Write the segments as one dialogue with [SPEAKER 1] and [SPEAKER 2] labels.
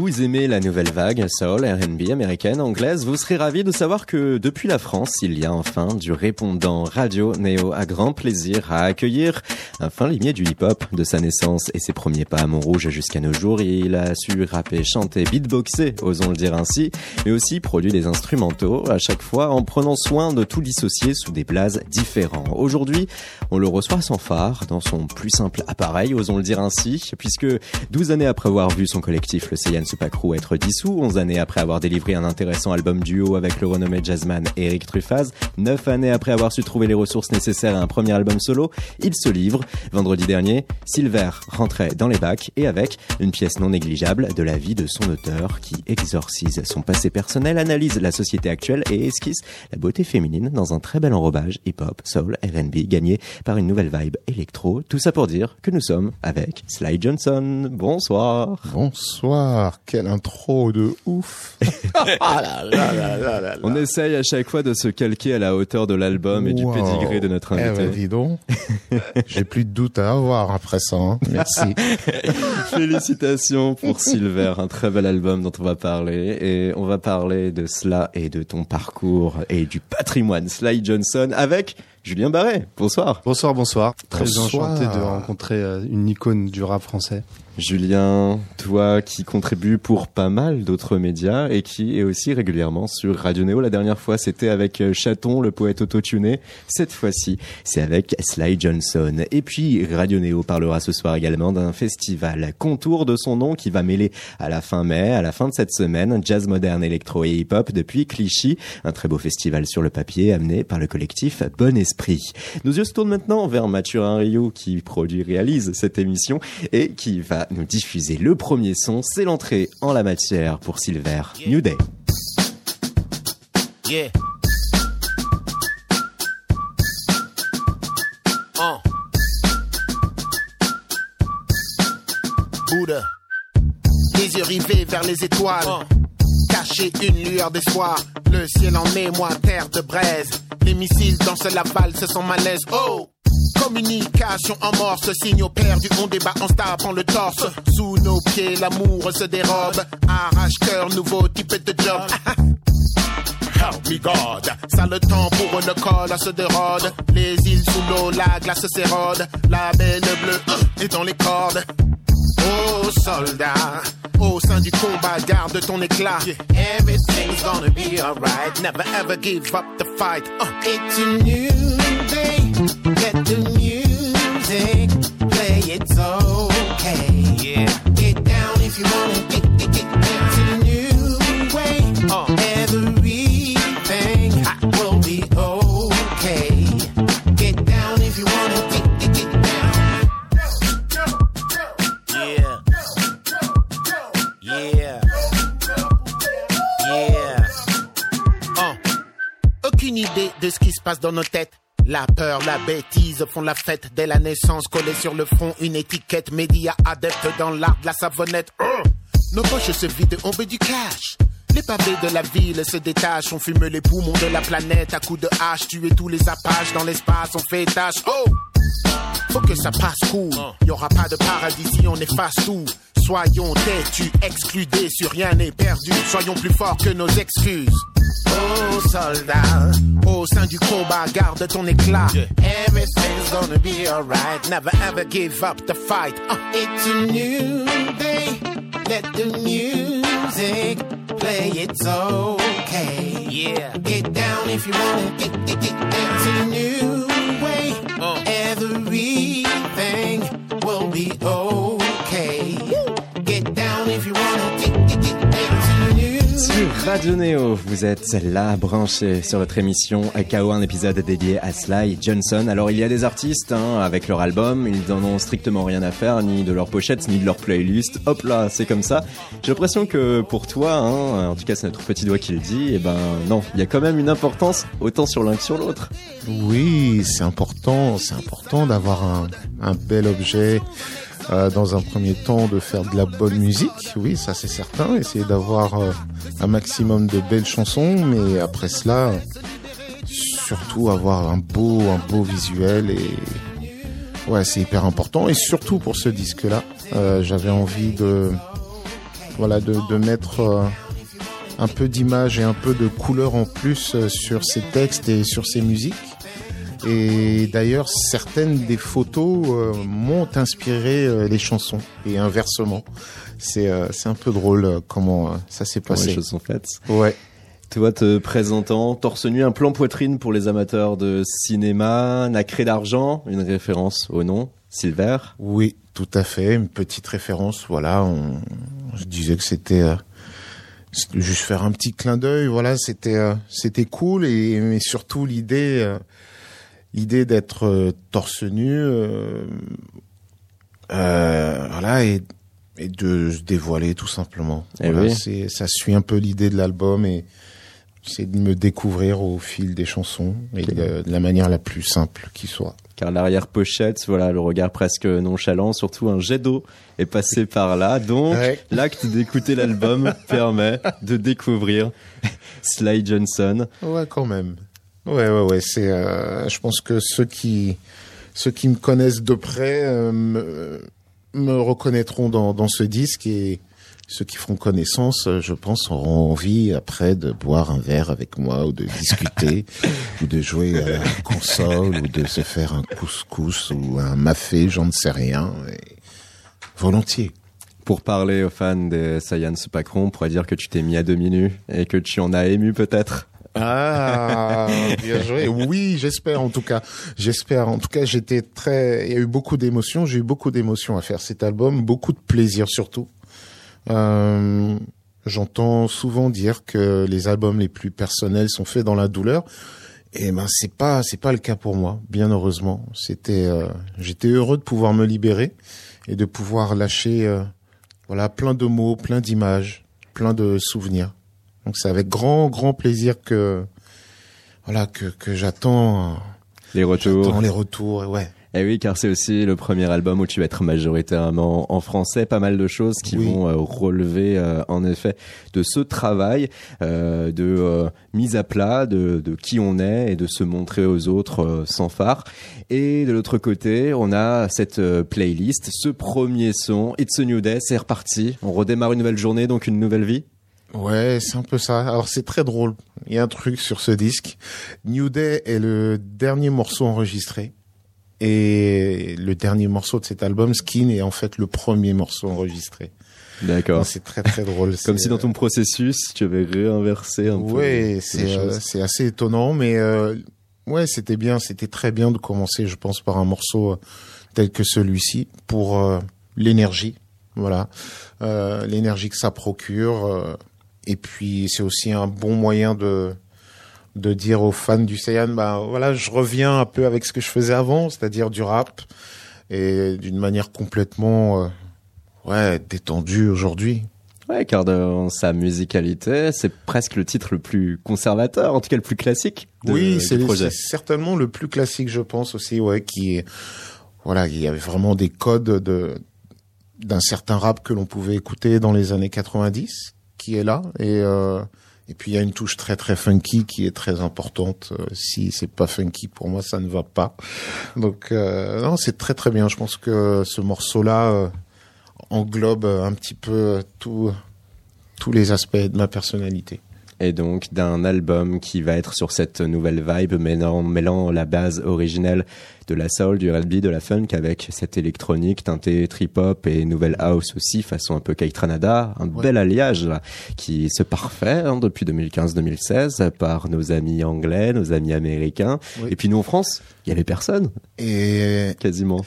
[SPEAKER 1] Vous aimez la nouvelle vague soul, R&B américaine, anglaise, vous serez ravi de savoir que depuis la France, il y a enfin du répondant Radio Néo à grand plaisir à accueillir un fin limier du hip-hop de sa naissance et ses premiers pas à Montrouge jusqu'à nos jours. Il a su rapper, chanter, beatboxer, osons le dire ainsi, mais aussi produit des instrumentaux à chaque fois en prenant soin de tout dissocier sous des blazes différents. Aujourd'hui, on le reçoit sans phare dans son plus simple appareil, osons le dire ainsi, puisque 12 années après avoir vu son collectif, le Saiyan Supacrew, être dissous, 11 années après avoir délivré un intéressant album duo avec le renommé jazzman Eric Truffaz, 9 années après avoir su trouver les ressources nécessaires à un premier album solo, il se livre. Vendredi dernier, Silver rentrait dans les bacs et avec une pièce non négligeable de la vie de son auteur qui exorcise son passé personnel, analyse la société actuelle et esquisse la beauté féminine dans un très bel enrobage hip-hop, soul, R&B gagné par une nouvelle vibe électro. Tout ça pour dire que nous sommes avec Sly Johnson. Bonsoir.
[SPEAKER 2] Bonsoir. Quelle intro de ouf.
[SPEAKER 1] Ah On essaye à chaque fois de se calquer à la hauteur de l'album et du pédigré de notre
[SPEAKER 2] Eh
[SPEAKER 1] invité.
[SPEAKER 2] ben, dis donc. J'ai plus de doute à avoir après ça. hein. Merci.
[SPEAKER 1] Félicitations pour Silver, un très bel album dont on va parler. Et on va parler de cela et de ton parcours et du patrimoine Sly Johnson avec Julien Barret. Bonsoir.
[SPEAKER 3] Bonsoir, bonsoir. Très
[SPEAKER 2] Bonsoir.
[SPEAKER 3] enchanté de rencontrer euh, une icône du rap français.
[SPEAKER 1] Julien, toi qui contribue pour pas mal d'autres médias et qui est aussi régulièrement sur Radio Néo. La dernière fois, c'était avec euh, Chaton, le poète autotuné. Cette fois-ci, c'est avec Sly Johnson. Et puis, Radio Néo parlera ce soir également d'un festival contour de son nom qui va mêler à la fin mai, à la fin de cette semaine, jazz moderne, électro et hip-hop depuis Clichy. Un très beau festival sur le papier amené par le collectif Bon Esprit. Nos yeux se tournent maintenant vers Mathurin Rio qui produit, réalise cette émission et qui va nous diffuser le premier son. C'est l'entrée en la matière pour Silver. New Day.
[SPEAKER 4] Yeah. Uh. Bouddha. Les yeux rivés vers les étoiles. Cacher une lueur d'espoir. Le ciel en émoi, terre de braise. Les missiles dansent la valse sans malaise. Oh! Communication en morse, signaux perdus, on débat, on se tape en le torse. Sous nos pieds, l'amour se dérobe. Arrache-cœur, nouveau type de job. Help me God. Ça le temps pour une colasse de rôde. Les îles sous l'eau, la glace s'érode. La belle bleue euh, est dans les cordes. Oh soldat, au sein du combat, garde ton éclat. Everything's gonna be alright. Never ever give up the fight. Uh. It's a new day. Get the music. Play it's okay. Yeah. Get down if you wanna. Get, get, get down to the new way. Uh. Everything will be okay. Get down if you wanna. Get, get, get down. Yeah. Yeah. Yeah. Oh. Aucune idée de ce qui se passe dans nos têtes. La peur, la bêtise font la fête dès la naissance. Collée sur le front, une étiquette. Média adepte dans l'art de la savonnette. Oh. Nos poches se vident, on veut du cash. Les pavés de la ville se détachent. On fume les poumons de la planète à coups de hache. Tuer tous les apaches dans l'espace, on fait tâche. Oh! Faut que ça passe cool. Y aura pas de paradis si on efface tout. Soyons têtus, excludés, sur rien n'est perdu. Soyons plus forts que nos excuses. Oh soldat, au sein du combat, garde ton éclat. Everything's gonna be alright. Never ever give up the fight. Uh, it's a new day. Let the music play. It's okay. Yeah. Get down if you wanna. Get, get, get down to the new
[SPEAKER 1] Radio Néo, vous êtes là branché sur votre émission KO, un épisode dédié à Sly Johnson. Alors il y a des artistes hein, avec leur album, ils n'en ont strictement rien à faire, ni de leur pochette, ni de leur playlist. Hop là, c'est comme ça. J'ai l'impression que pour toi, hein, en tout cas c'est notre petit doigt qui le dit, et ben non, il y a quand même une importance autant sur l'un que sur l'autre.
[SPEAKER 2] Oui, c'est important. C'est important d'avoir un bel objet. Euh, dans un premier temps, de faire de la bonne musique. Oui, ça c'est certain. Essayer d'avoir euh, un maximum de belles chansons. Mais après cela, surtout avoir un beau, un beau visuel et ouais, c'est hyper important. Et surtout pour ce disque-là, euh, j'avais envie de, voilà, de, de mettre euh, un peu d'image et un peu de couleur en plus euh, sur ces textes et sur ces musiques. Et d'ailleurs, certaines des photos euh, m'ont inspiré euh, les chansons et inversement. C'est euh, c'est un peu drôle euh, comment euh, ça s'est
[SPEAKER 1] Comment les
[SPEAKER 2] passé.
[SPEAKER 1] choses sont faites.
[SPEAKER 2] Ouais.
[SPEAKER 1] Toi, te présentant, torse nu, un plan poitrine pour les amateurs de cinéma, nacré d'argent, une référence au nom, Silver.
[SPEAKER 2] Oui, tout à fait. Une petite référence. Voilà, on, je disais que c'était euh, juste faire un petit clin d'œil. Voilà, c'était euh, c'était cool et mais surtout l'idée euh, l'idée d'être euh, torse nu. euh, euh, voilà et et de se dévoiler tout simplement.
[SPEAKER 1] Eh
[SPEAKER 2] Voilà,
[SPEAKER 1] oui.
[SPEAKER 2] c'est ça suit un peu l'idée de l'album et c'est de me découvrir au fil des chansons et de, de la manière la plus simple qui soit.
[SPEAKER 1] Car l'arrière-pochette, voilà, le regard presque nonchalant, surtout un jet d'eau est passé par là. Donc,
[SPEAKER 2] Ouais.
[SPEAKER 1] l'acte d'écouter l'album permet de découvrir Sly Johnson.
[SPEAKER 2] Ouais, quand même. Ouais, ouais, ouais. C'est, euh, je pense que ceux qui, ceux qui me connaissent de près euh, me, me reconnaîtront dans, dans ce disque et ceux qui feront connaissance, euh, je pense, auront envie après de boire un verre avec moi ou de discuter ou de jouer à la console ou de se faire un couscous ou un mafé, j'en ne sais rien. Et volontiers.
[SPEAKER 1] Pour parler aux fans des Saiyan Supacron, on pourrait dire que tu t'es mis à demi nu et que tu en as ému peut-être.
[SPEAKER 2] Ah, bien joué. Oui, j'espère en tout cas. J'espère. En tout cas, j'étais très. Il y a eu beaucoup d'émotions. J'ai eu beaucoup d'émotions à faire cet album, beaucoup de plaisir surtout. Euh, J'entends souvent dire que les albums les plus personnels sont faits dans la douleur. Et ben c'est pas c'est pas le cas pour moi. Bien heureusement, c'était euh, j'étais heureux de pouvoir me libérer et de pouvoir lâcher euh, voilà plein de mots, plein d'images, plein de souvenirs. Donc c'est avec grand grand plaisir que voilà que que j'attends
[SPEAKER 1] Les retours.
[SPEAKER 2] les retours et ouais.
[SPEAKER 1] Et oui, car c'est aussi le premier album où tu vas être majoritairement en français. Pas mal de choses qui
[SPEAKER 2] Oui.
[SPEAKER 1] vont euh, relever, euh, en effet, de ce travail, euh, de euh, mise à plat, de, de qui on est et de se montrer aux autres euh, sans phare. Et de l'autre côté, on a cette playlist, ce premier son, It's a New Day, c'est reparti. On redémarre une nouvelle journée, donc une nouvelle vie.
[SPEAKER 2] Ouais, c'est un peu ça. Alors c'est très drôle. Il y a un truc sur ce disque. New Day est le dernier morceau enregistré. Et le dernier morceau de cet album, Skin, est en fait le premier morceau enregistré.
[SPEAKER 1] D'accord.
[SPEAKER 2] C'est très très drôle.
[SPEAKER 1] Comme si dans ton processus, tu avais réinversé un peu.
[SPEAKER 2] Ouais, c'est euh, assez étonnant, mais euh, ouais, c'était bien, c'était très bien de commencer, je pense, par un morceau euh, tel que celui-ci pour euh, l'énergie, voilà, euh, l'énergie que ça procure, euh, et puis c'est aussi un bon moyen de de dire aux fans du Saiyan, bah voilà, je reviens un peu avec ce que je faisais avant, c'est-à-dire du rap, et d'une manière complètement euh, ouais détendue aujourd'hui.
[SPEAKER 1] Ouais, car dans sa musicalité, c'est presque le titre le plus conservateur, en tout cas le plus classique de,
[SPEAKER 2] oui, c'est certainement le plus classique, je pense aussi, ouais, qui voilà, il y avait vraiment des codes de d'un certain rap que l'on pouvait écouter dans les années 90, qui est là, et euh, et puis il y a une touche très très funky qui est très importante. Euh, si c'est pas funky pour moi, ça ne va pas. Donc euh, non, c'est très très bien. Je pense que ce morceau-là euh, englobe un petit peu tout tous les aspects de ma personnalité.
[SPEAKER 1] Et donc d'un album qui va être sur cette nouvelle vibe, mêlant, mêlant la base originelle de la soul, du R&B, de la funk, avec cette électronique teintée trip-hop et nouvelle house aussi, façon un peu Caitranada, un
[SPEAKER 2] Ouais.
[SPEAKER 1] bel alliage là, qui se parfait hein, depuis 2015-2016 par nos amis anglais, nos amis américains.
[SPEAKER 2] Oui.
[SPEAKER 1] Et puis nous en France, il y avait personne,
[SPEAKER 2] Et
[SPEAKER 1] quasiment.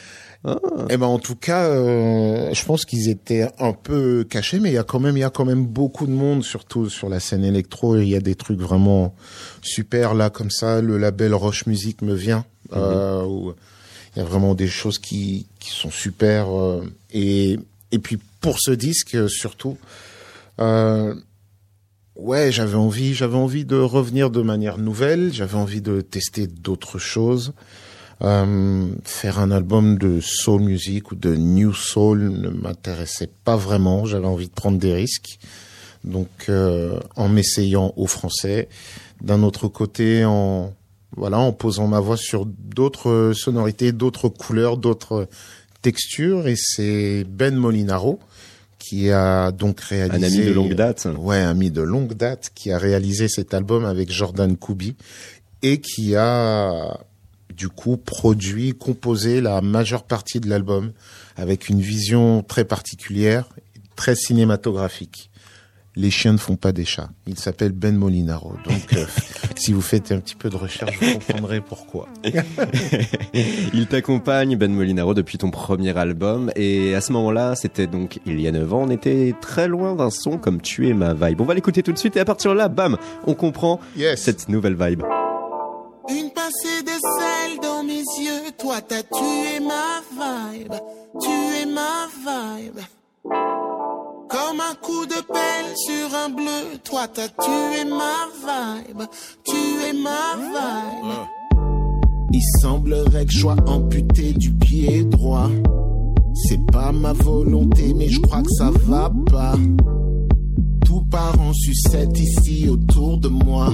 [SPEAKER 1] Ah.
[SPEAKER 2] Eh ben en tout cas, euh, je pense qu'ils étaient un peu cachés, mais il y a quand même, il y a quand même beaucoup de monde, surtout sur la scène électro. Il y a des trucs vraiment super là, comme ça. Le label Roche Music me vient. euh, où il y a vraiment des choses qui qui sont super. euh, et et puis pour ce disque surtout, ouais, j'avais envie, j'avais envie de revenir de manière nouvelle. J'avais envie de tester d'autres choses. Euh, faire un album de soul music ou de new soul ne m'intéressait pas vraiment. J'avais envie de prendre des risques. Donc, euh, en m'essayant au français, d'un autre côté, en voilà, en posant ma voix sur d'autres sonorités, d'autres couleurs, d'autres textures. Et c'est Ben Molinaro qui a donc réalisé
[SPEAKER 1] un ami de longue date.
[SPEAKER 2] Ouais, un ami de longue date qui a réalisé cet album avec Jordan Koubi et qui a du coup produit, composé la majeure partie de l'album avec une vision très particulière, très cinématographique. Les chiens ne font pas des chats. Il s'appelle Ben Molinaro. Donc, euh, si vous faites un petit peu de recherche, vous comprendrez pourquoi.
[SPEAKER 1] il t'accompagne, Ben Molinaro, depuis ton premier album. Et à ce moment-là, c'était donc il y a 9 ans, on était très loin d'un son comme Tu es ma vibe. On va l'écouter tout de suite et à partir de là, bam, on comprend
[SPEAKER 2] Yes.
[SPEAKER 1] cette nouvelle vibe.
[SPEAKER 4] Une de toi t'as tué ma vibe, tu es ma vibe. Comme un coup de pelle sur un bleu, toi t'as tué ma vibe, tu es ma vibe. Il semblerait que je sois amputé du pied droit. C'est pas ma volonté, mais je crois que ça va pas. Tout part en sucette ici autour de moi.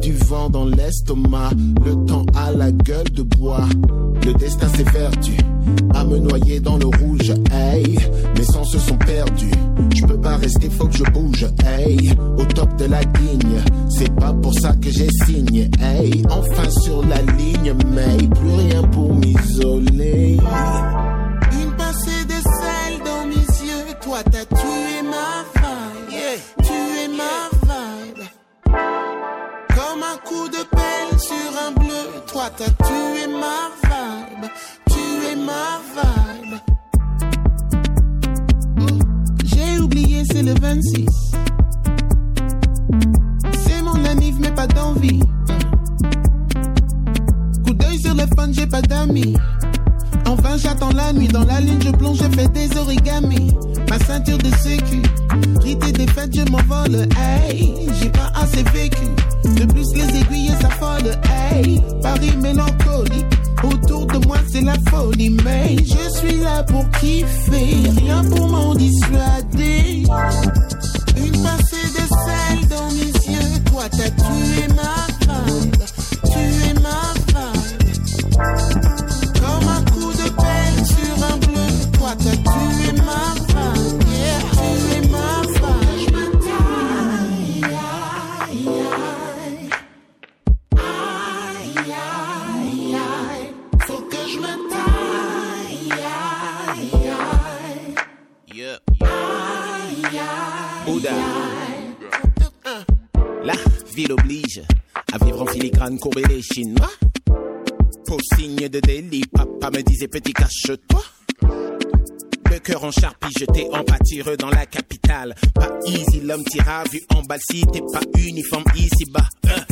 [SPEAKER 4] Du vent dans l'estomac, le temps à la gueule de bois. Le destin s'est perdu à me noyer dans le rouge. Hey, mes sens se sont perdus. Je peux pas rester, faut que je bouge. Hey, au top de la ligne, c'est pas pour ça que j'ai signé. Hey, enfin sur la ligne, mais plus rien pour m'isoler. Une pincée de sel dans mes yeux, toi t'as tué ma Tu es ma vibe. Comme un coup de pelle sur un bleu, toi t'as tué ma vibe. Tu es ma vibe. J'ai oublié, c'est le 26. C'est mon anniv, mais pas d'envie. Coup d'œil sur le fun, j'ai pas d'amis. Enfin, j'attends la nuit. Dans la ligne, je plonge, je fais des origamis. Ma ceinture de sécu. Rite des fêtes, je m'envole. Hey, j'ai pas assez vécu. De plus, les aiguilles s'affolent. Hey, Paris mélancolique. Autour de moi, c'est la folie. Mais je suis là pour kiffer. Rien pour m'en dissuader. Une pincée de sel dans mes yeux. Toi, t'as tué ma
[SPEAKER 5] chinois. Pour signe de délit, papa me disait petit cache-toi. Le cœur en charpie, jeté en pâture dans la capitale. Pas easy, l'homme tira, vu en balle si t'es pas uniforme ici-bas. Hein.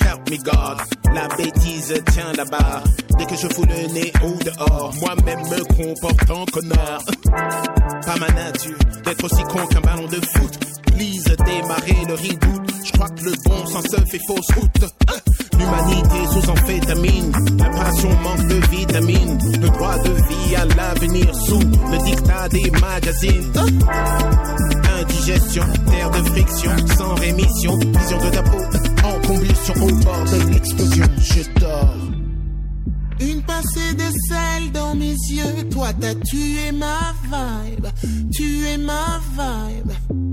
[SPEAKER 5] Help me God, la bêtise tient là-bas. Dès que je fous le nez au dehors, moi-même me comporte en connard. Pas ma nature d'être aussi con qu'un ballon de foot. Please démarrer le redoute. Je crois que le bon sens se fait fausse route. Hein. L'humanité sous amphétamine, la passion manque de vitamines. Le droit de vie à l'avenir sous le dictat des magazines. Indigestion, terre de friction, sans rémission, vision de ta peau en combustion au bord de l'explosion. Je dors.
[SPEAKER 4] Une pincée de sel dans mes yeux, toi t'as tué ma vibe, tu es ma vibe.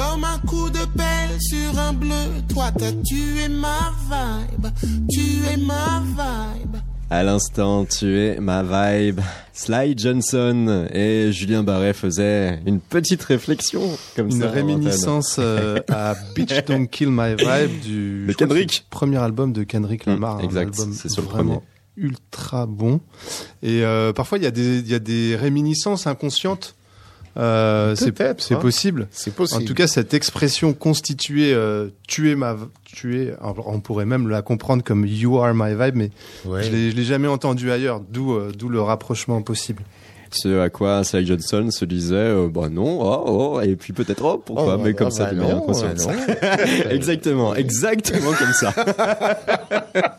[SPEAKER 4] Comme un coup de pelle sur un bleu, toi t'as tué ma vibe, tu es ma vibe.
[SPEAKER 1] À l'instant, tu es ma vibe. Sly Johnson et Julien Barret faisaient une petite réflexion comme
[SPEAKER 3] Une
[SPEAKER 1] ça. en
[SPEAKER 3] réminiscence euh, à Bitch Don't Kill My Vibe du
[SPEAKER 1] De Kendrick.
[SPEAKER 3] premier album de Kendrick
[SPEAKER 1] Mm,
[SPEAKER 3] Lamar. un
[SPEAKER 1] exact, c'est sur le
[SPEAKER 3] vraiment ultra bon. Et euh, parfois il y a des il y a des réminiscences inconscientes. Euh, c'est
[SPEAKER 2] Peut-être,
[SPEAKER 3] c'est
[SPEAKER 2] hein.
[SPEAKER 3] possible.
[SPEAKER 2] C'est possible.
[SPEAKER 3] En tout cas, cette expression constituée, euh, tuer ma, tuer, on pourrait même la comprendre comme you are my vibe, mais
[SPEAKER 2] Ouais.
[SPEAKER 3] je l'ai jamais entendu ailleurs, d'où, euh, d'où le rapprochement possible.
[SPEAKER 1] Ce à quoi Sly Johnson se disait, euh, bah non, oh, oh, et puis peut-être, oh, pourquoi,
[SPEAKER 2] Oh,
[SPEAKER 1] mais comme
[SPEAKER 2] bah,
[SPEAKER 1] ça,
[SPEAKER 2] bah,
[SPEAKER 1] de manière
[SPEAKER 2] bah, non.
[SPEAKER 1] exactement, exactement comme ça.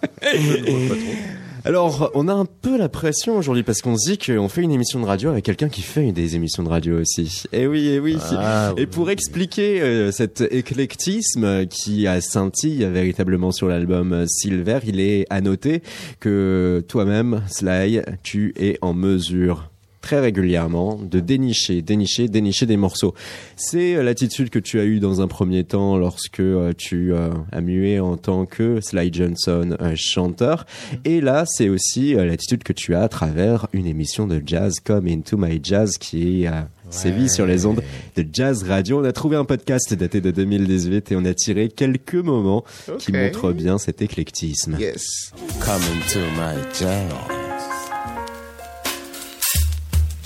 [SPEAKER 1] Alors, on a un peu la pression aujourd'hui parce qu'on se dit qu'on fait une émission de radio avec quelqu'un qui fait des émissions de radio aussi. Et oui, et oui.
[SPEAKER 2] Ah,
[SPEAKER 1] et pour expliquer euh, cet éclectisme qui a scintille véritablement sur l'album Silver, il est à noter que toi-même, Sly, tu es en mesure très régulièrement de dénicher, dénicher, dénicher des morceaux. C'est euh, l'attitude que tu as eue dans un premier temps lorsque euh, tu euh, as mué en tant que Sly Johnson, un chanteur. Et là, c'est aussi l'attitude que tu as à travers une émission de jazz comme Into My Jazz qui a sévi sur les ondes de Jazz Radio. On a trouvé un podcast daté de 2018 et on a tiré quelques moments qui montrent bien cet éclectisme.
[SPEAKER 2] Yes.
[SPEAKER 6] Coming to my jazz.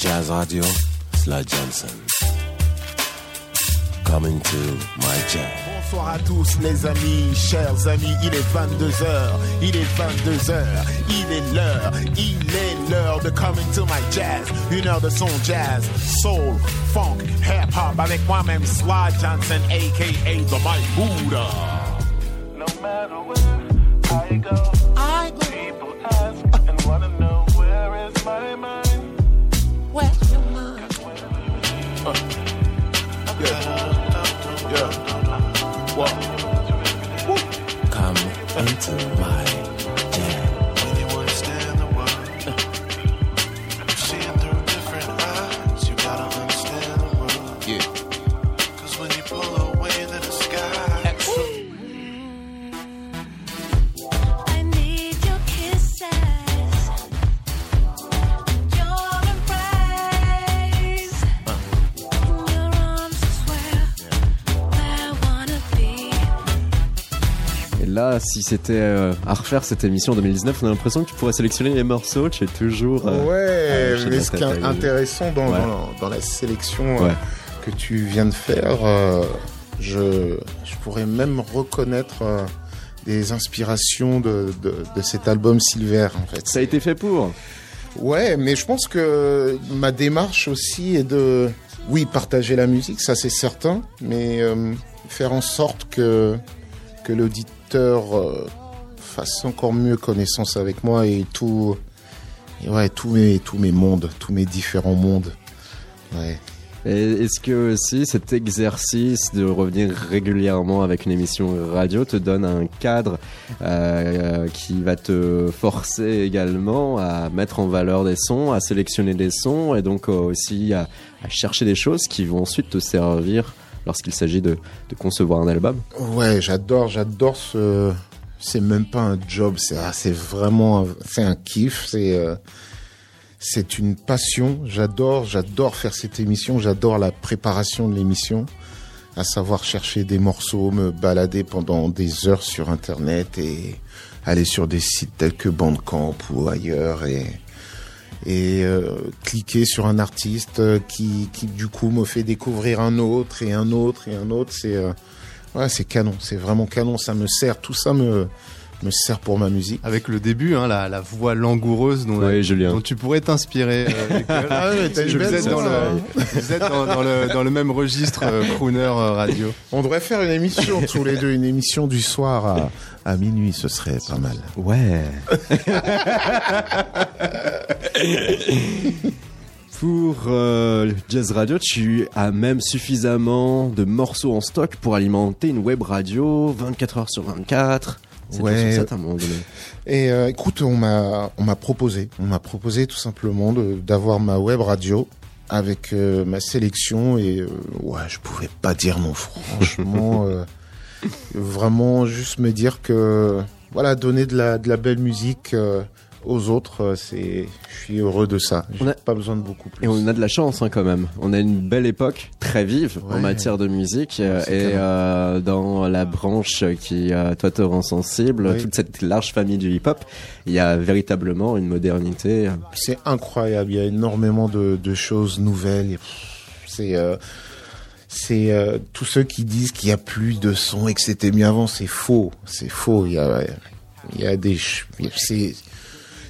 [SPEAKER 6] Jazz Radio, Sly Johnson. Coming to my jazz.
[SPEAKER 4] Bonsoir à tous les amis, chers amis, il est 22h, il est 22h, il est l'heure, il est l'heure de Coming to My Jazz, une heure de son jazz, soul, funk, hip-hop avec moi-même Sly Johnson aka The Mike Buddha.
[SPEAKER 7] No matter where I go,
[SPEAKER 4] What?
[SPEAKER 6] Come into my
[SPEAKER 1] si c'était euh, à refaire cette émission en 2019, on a l'impression que tu pourrais sélectionner les morceaux. Tu es toujours. euh,
[SPEAKER 2] Ouais, mais ce qui est intéressant dans,
[SPEAKER 1] Ouais.
[SPEAKER 2] dans, dans la sélection
[SPEAKER 1] Ouais.
[SPEAKER 2] euh, que tu viens de faire, je, je pourrais même reconnaître des inspirations de, de, de cet album Silver, en fait.
[SPEAKER 1] Ça a été fait pour?
[SPEAKER 2] Ouais, mais je pense que ma démarche aussi est de, oui, partager la musique, ça c'est certain, mais euh, faire en sorte que, que l'auditeur euh, fasse encore mieux connaissance avec moi et tout, et ouais, tous mes, tous mes mondes, tous mes différents mondes.
[SPEAKER 1] Est-ce que aussi cet exercice de revenir régulièrement avec une émission radio te donne un cadre euh, qui va te forcer également à mettre en valeur des sons, à sélectionner des sons et donc euh, aussi à chercher des choses qui vont ensuite te servir lorsqu'il s'agit de, concevoir un album
[SPEAKER 2] Ouais, j'adore, j'adore ce. C'est même pas un job, c'est ah, vraiment, c'est un kiff, c'est euh, c'est une passion. J'adore, j'adore faire cette émission, j'adore la préparation de l'émission, à savoir chercher des morceaux, me balader pendant des heures sur Internet et aller sur des sites tels que Bandcamp ou ailleurs et et euh, cliquer sur un artiste euh, qui qui du coup me fait découvrir un autre et un autre et un autre. C'est euh, Ouais, c'est canon, c'est vraiment canon, ça me sert, tout ça me, me sert pour ma musique.
[SPEAKER 3] Avec le début, hein, la, la voix langoureuse dont,
[SPEAKER 1] Oui, Julien.
[SPEAKER 3] dont tu pourrais t'inspirer. euh, Nicole.
[SPEAKER 2] Ah ouais,
[SPEAKER 3] vous, êtes dans le, vous êtes dans, dans le, dans le même registre euh, crooner euh, radio.
[SPEAKER 2] On devrait faire une émission tous les deux, une émission du soir à, à minuit, ce serait pas mal.
[SPEAKER 1] Ouais. Pour euh, Jazz Radio, tu as même suffisamment de morceaux en stock pour alimenter une web radio 24 heures sur 24.
[SPEAKER 2] Ouais.
[SPEAKER 1] sur ça à un moment donné.
[SPEAKER 2] Et euh, écoute, on m'a on m'a proposé, on m'a proposé tout simplement d'avoir ma web radio avec euh, ma sélection et euh, ouais, je pouvais pas dire non franchement euh, vraiment juste me dire que voilà, donner de la de la belle musique euh, aux autres, euh, c'est je suis heureux de ça. J'ai
[SPEAKER 1] On a-
[SPEAKER 2] pas besoin de beaucoup plus.
[SPEAKER 1] Et on a de la chance hein, quand même. On a une belle époque, très vive en matière de musique. euh, et euh, dans la branche qui, toi, te rend sensible,
[SPEAKER 2] Oui.
[SPEAKER 1] toute cette large famille du hip-hop, il y a véritablement une modernité.
[SPEAKER 2] C'est incroyable. Il y a énormément de, de choses nouvelles. C'est euh, c'est euh, tous ceux qui disent qu'il y a plus de son et que c'était mieux avant, c'est faux. C'est faux. Il y a il y a des c'est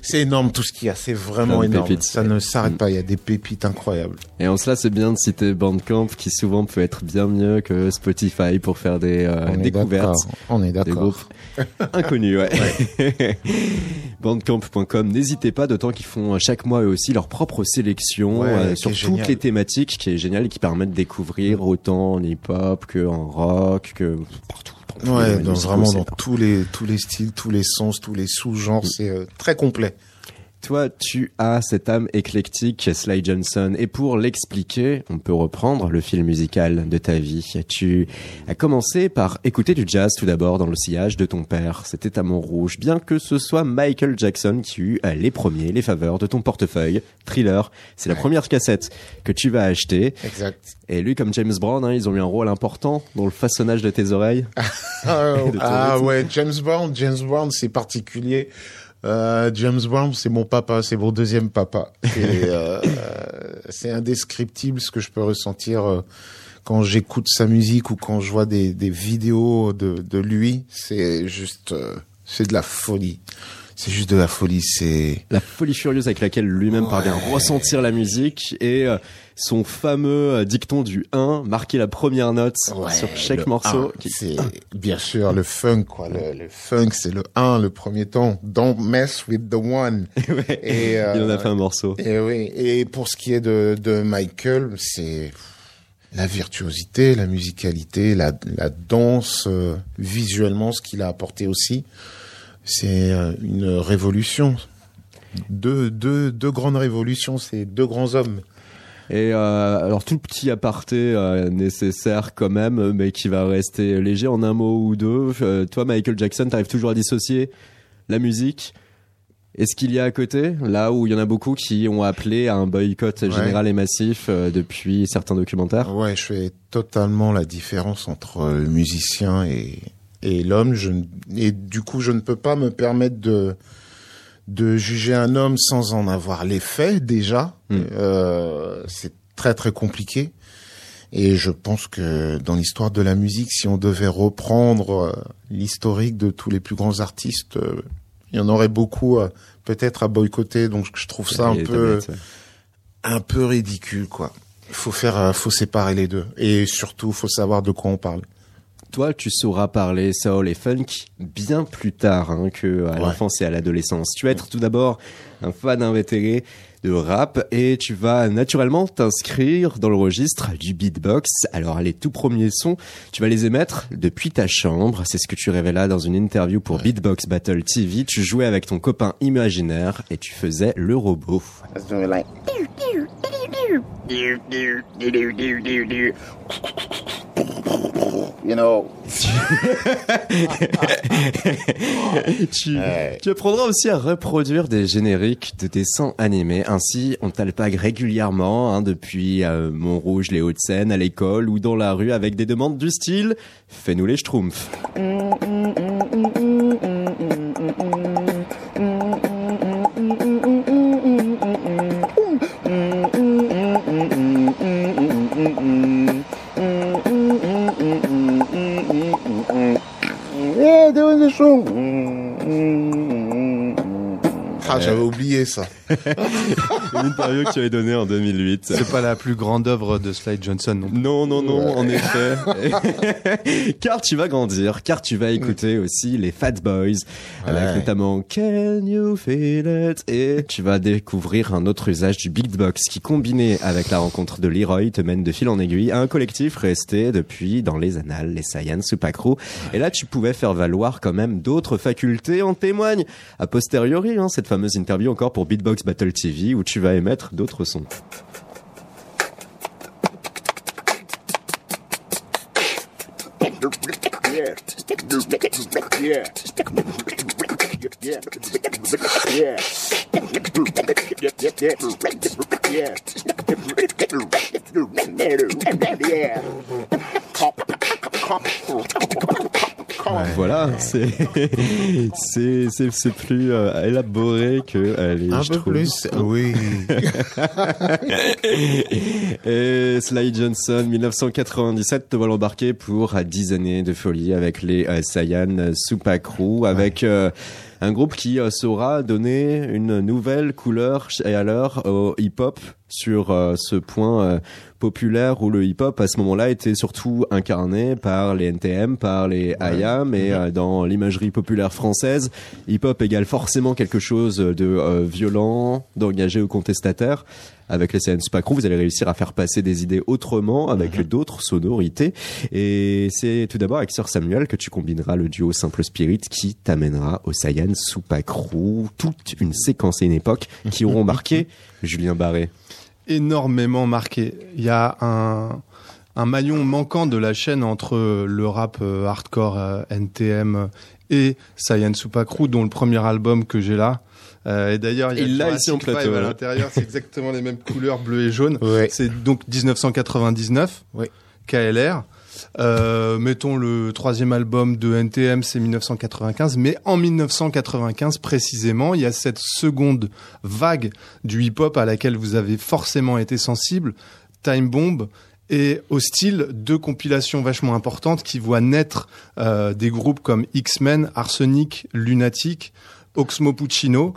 [SPEAKER 2] C'est énorme tout ce qu'il y a, c'est vraiment énorme.
[SPEAKER 1] pépites.
[SPEAKER 2] Ça ne s'arrête pas, il y a des pépites incroyables.
[SPEAKER 1] Et en cela, c'est bien de citer Bandcamp, qui souvent peut être bien mieux que Spotify pour faire des euh,
[SPEAKER 2] On
[SPEAKER 1] découvertes.
[SPEAKER 2] On est d'accord.
[SPEAKER 1] groupes inconnus, ouais. Bandcamp.com, n'hésitez pas, d'autant qu'ils font chaque mois eux aussi leur propre sélection
[SPEAKER 2] Ouais,
[SPEAKER 1] euh, sur toutes
[SPEAKER 2] génial.
[SPEAKER 1] les thématiques, qui est génial et qui permet de découvrir autant en hip-hop que en rock, que partout.
[SPEAKER 2] Ouais, dans, vraiment dans tous les tous les styles, tous les sens, tous les sous-genres, c'est euh, très complet.
[SPEAKER 1] Toi, tu as cette âme éclectique, Sly Johnson. Et pour l'expliquer, on peut reprendre le fil musical de ta vie. Tu as commencé par écouter du jazz tout d'abord dans le sillage de ton père. C'était à Montrouge. Bien que ce soit Michael Jackson qui eut les premiers, les faveurs de ton portefeuille. Thriller, c'est la première cassette que tu vas acheter.
[SPEAKER 2] Exact.
[SPEAKER 1] Et lui, comme James Brown, hein, ils ont eu un rôle important dans le façonnage de tes oreilles.
[SPEAKER 2] Ah,
[SPEAKER 1] De ton
[SPEAKER 2] ah
[SPEAKER 1] rythme.
[SPEAKER 2] ouais, James Brown, James Brown, c'est particulier. Euh, James Brown, c'est mon papa, c'est mon deuxième papa. Euh, euh, c'est indescriptible ce que je peux ressentir euh, quand j'écoute sa musique ou quand je vois des, des vidéos de, de lui. C'est juste, c'est de la folie. C'est juste de la folie. C'est
[SPEAKER 1] la folie furieuse avec laquelle lui-même parvient à ressentir la musique et euh, son fameux euh, dicton du 1, marquer la première note
[SPEAKER 2] Ouais,
[SPEAKER 1] sur chaque morceau. qui-
[SPEAKER 2] C'est bien sûr le funk, quoi. Le, le funk, c'est le 1, le premier temps. Don't mess with the one.
[SPEAKER 1] Ouais,
[SPEAKER 2] Et,
[SPEAKER 1] Il en a
[SPEAKER 2] euh,
[SPEAKER 1] fait un morceau.
[SPEAKER 2] Et oui. Et pour ce qui est de, de Michael, c'est la virtuosité, la musicalité, la, la danse, euh, visuellement, ce qu'il a apporté aussi. C'est euh, une révolution. Deux, deux, deux grandes révolutions, c'est deux grands hommes.
[SPEAKER 1] Et euh, alors tout petit aparté euh, nécessaire quand même, mais qui va rester léger en un mot ou deux. Euh, toi, Michael Jackson, t'arrives toujours à dissocier la musique et ce qu'il y a à côté, là où il y en a beaucoup qui ont appelé à un boycott général et massif depuis certains documentaires.
[SPEAKER 2] Ouais, je fais totalement la différence entre le musicien et, et l'homme. Je, et du coup, je ne peux pas me permettre de, de juger un homme sans en avoir les faits déjà.
[SPEAKER 1] Mm.
[SPEAKER 2] Euh, c'est très très compliqué. Et je pense que dans l'histoire de la musique, si on devait reprendre euh, l'historique de tous les plus grands artistes, euh, il y en aurait beaucoup euh, peut-être à boycotter. Donc je trouve ça un peu
[SPEAKER 1] ouais.
[SPEAKER 2] un peu ridicule, quoi. Il faut faire, faut séparer les deux. Et surtout, faut savoir de quoi on parle.
[SPEAKER 1] Toi, tu sauras parler soul et funk bien plus tard hein, que à
[SPEAKER 2] Ouais.
[SPEAKER 1] l'enfance et à l'adolescence. Tu vas être tout d'abord un fan invétéré de rap et tu vas naturellement t'inscrire dans le registre du beatbox. Alors les tout premiers sons, tu vas les émettre depuis ta chambre. C'est ce que tu révélas dans une interview pour Beatbox Battle TV. Tu jouais avec ton copain imaginaire et tu faisais le robot.
[SPEAKER 8] You know,
[SPEAKER 1] tu,
[SPEAKER 2] Ouais.
[SPEAKER 1] tu apprendras aussi à reproduire des génériques de dessins animés. Ainsi, on t'alpague régulièrement hein, depuis euh, Montrouge, les Hauts-de-Seine, à l'école ou dans la rue avec des demandes du style « Fais-nous les schtroumpfs
[SPEAKER 8] doing the show.
[SPEAKER 2] Ah, j'avais oublié ça. ».
[SPEAKER 1] Une interview que tu avais donnée en 2008.
[SPEAKER 3] C'est pas la plus grande œuvre de Slide Johnson non plus.
[SPEAKER 1] Non, non, non, en effet. car tu vas grandir, car tu vas écouter aussi les Fat Boys, avec notamment Can You Feel It? Et tu vas découvrir un autre usage du beatbox qui, combiné avec la rencontre de Leroy, te mène de fil en aiguille à un collectif resté depuis dans les annales, les Saiyan Supakru. Et là, tu pouvais faire valoir quand même d'autres facultés, en témoigne a posteriori, hein, cette fameuse interview encore pour Beatbox Battle TV où tu vas émettre d'autres sons. Voilà, c'est c'est c'est c'est plus euh, élaboré que les
[SPEAKER 2] Un peu
[SPEAKER 1] Schtroumpfs.
[SPEAKER 2] plus. Oui.
[SPEAKER 1] Et Sly Johnson, 1997, te voilà embarqué pour euh, 10 années de folie avec les euh, Saiyan Supakru, avec euh, un groupe qui euh, saura donner une nouvelle couleur et alors au hip-hop sur euh, ce point euh, populaire où le hip-hop à ce moment-là était surtout incarné par les NTM, par les IAM et euh, dans l'imagerie populaire française, hip-hop égale forcément quelque chose de violent, d'engagé ou contestataire. Avec les CN Spacron, vous allez réussir à faire passer des idées autrement avec d'autres sonorités. Et c'est tout d'abord avec Sir Samuel que tu combineras le duo Simple Spirit qui t'amènera au Saiyan Supakru, toute une séquence et une époque qui auront marqué Julien Barré.
[SPEAKER 3] énormément marqué. Il y a un, un maillon manquant de la chaîne entre le rap euh, hardcore euh, NTM et Saiyan Supakru, dont le premier album que j'ai là. Euh, et d'ailleurs, il y a
[SPEAKER 1] ici en plateau,
[SPEAKER 3] à l'intérieur. C'est exactement les mêmes couleurs, bleu et jaune.
[SPEAKER 2] Ouais.
[SPEAKER 3] C'est donc 1999,
[SPEAKER 2] Ouais.
[SPEAKER 3] KLR. Euh, mettons le troisième album de NTM, c'est 1995, mais en 1995 précisément, il y a cette seconde vague du hip-hop à laquelle vous avez forcément été sensible, Time Bomb et Hostile, deux compilations vachement importantes qui voient naître euh, des groupes comme X-Men, Arsenic, Lunatic, Oxmo Puccino,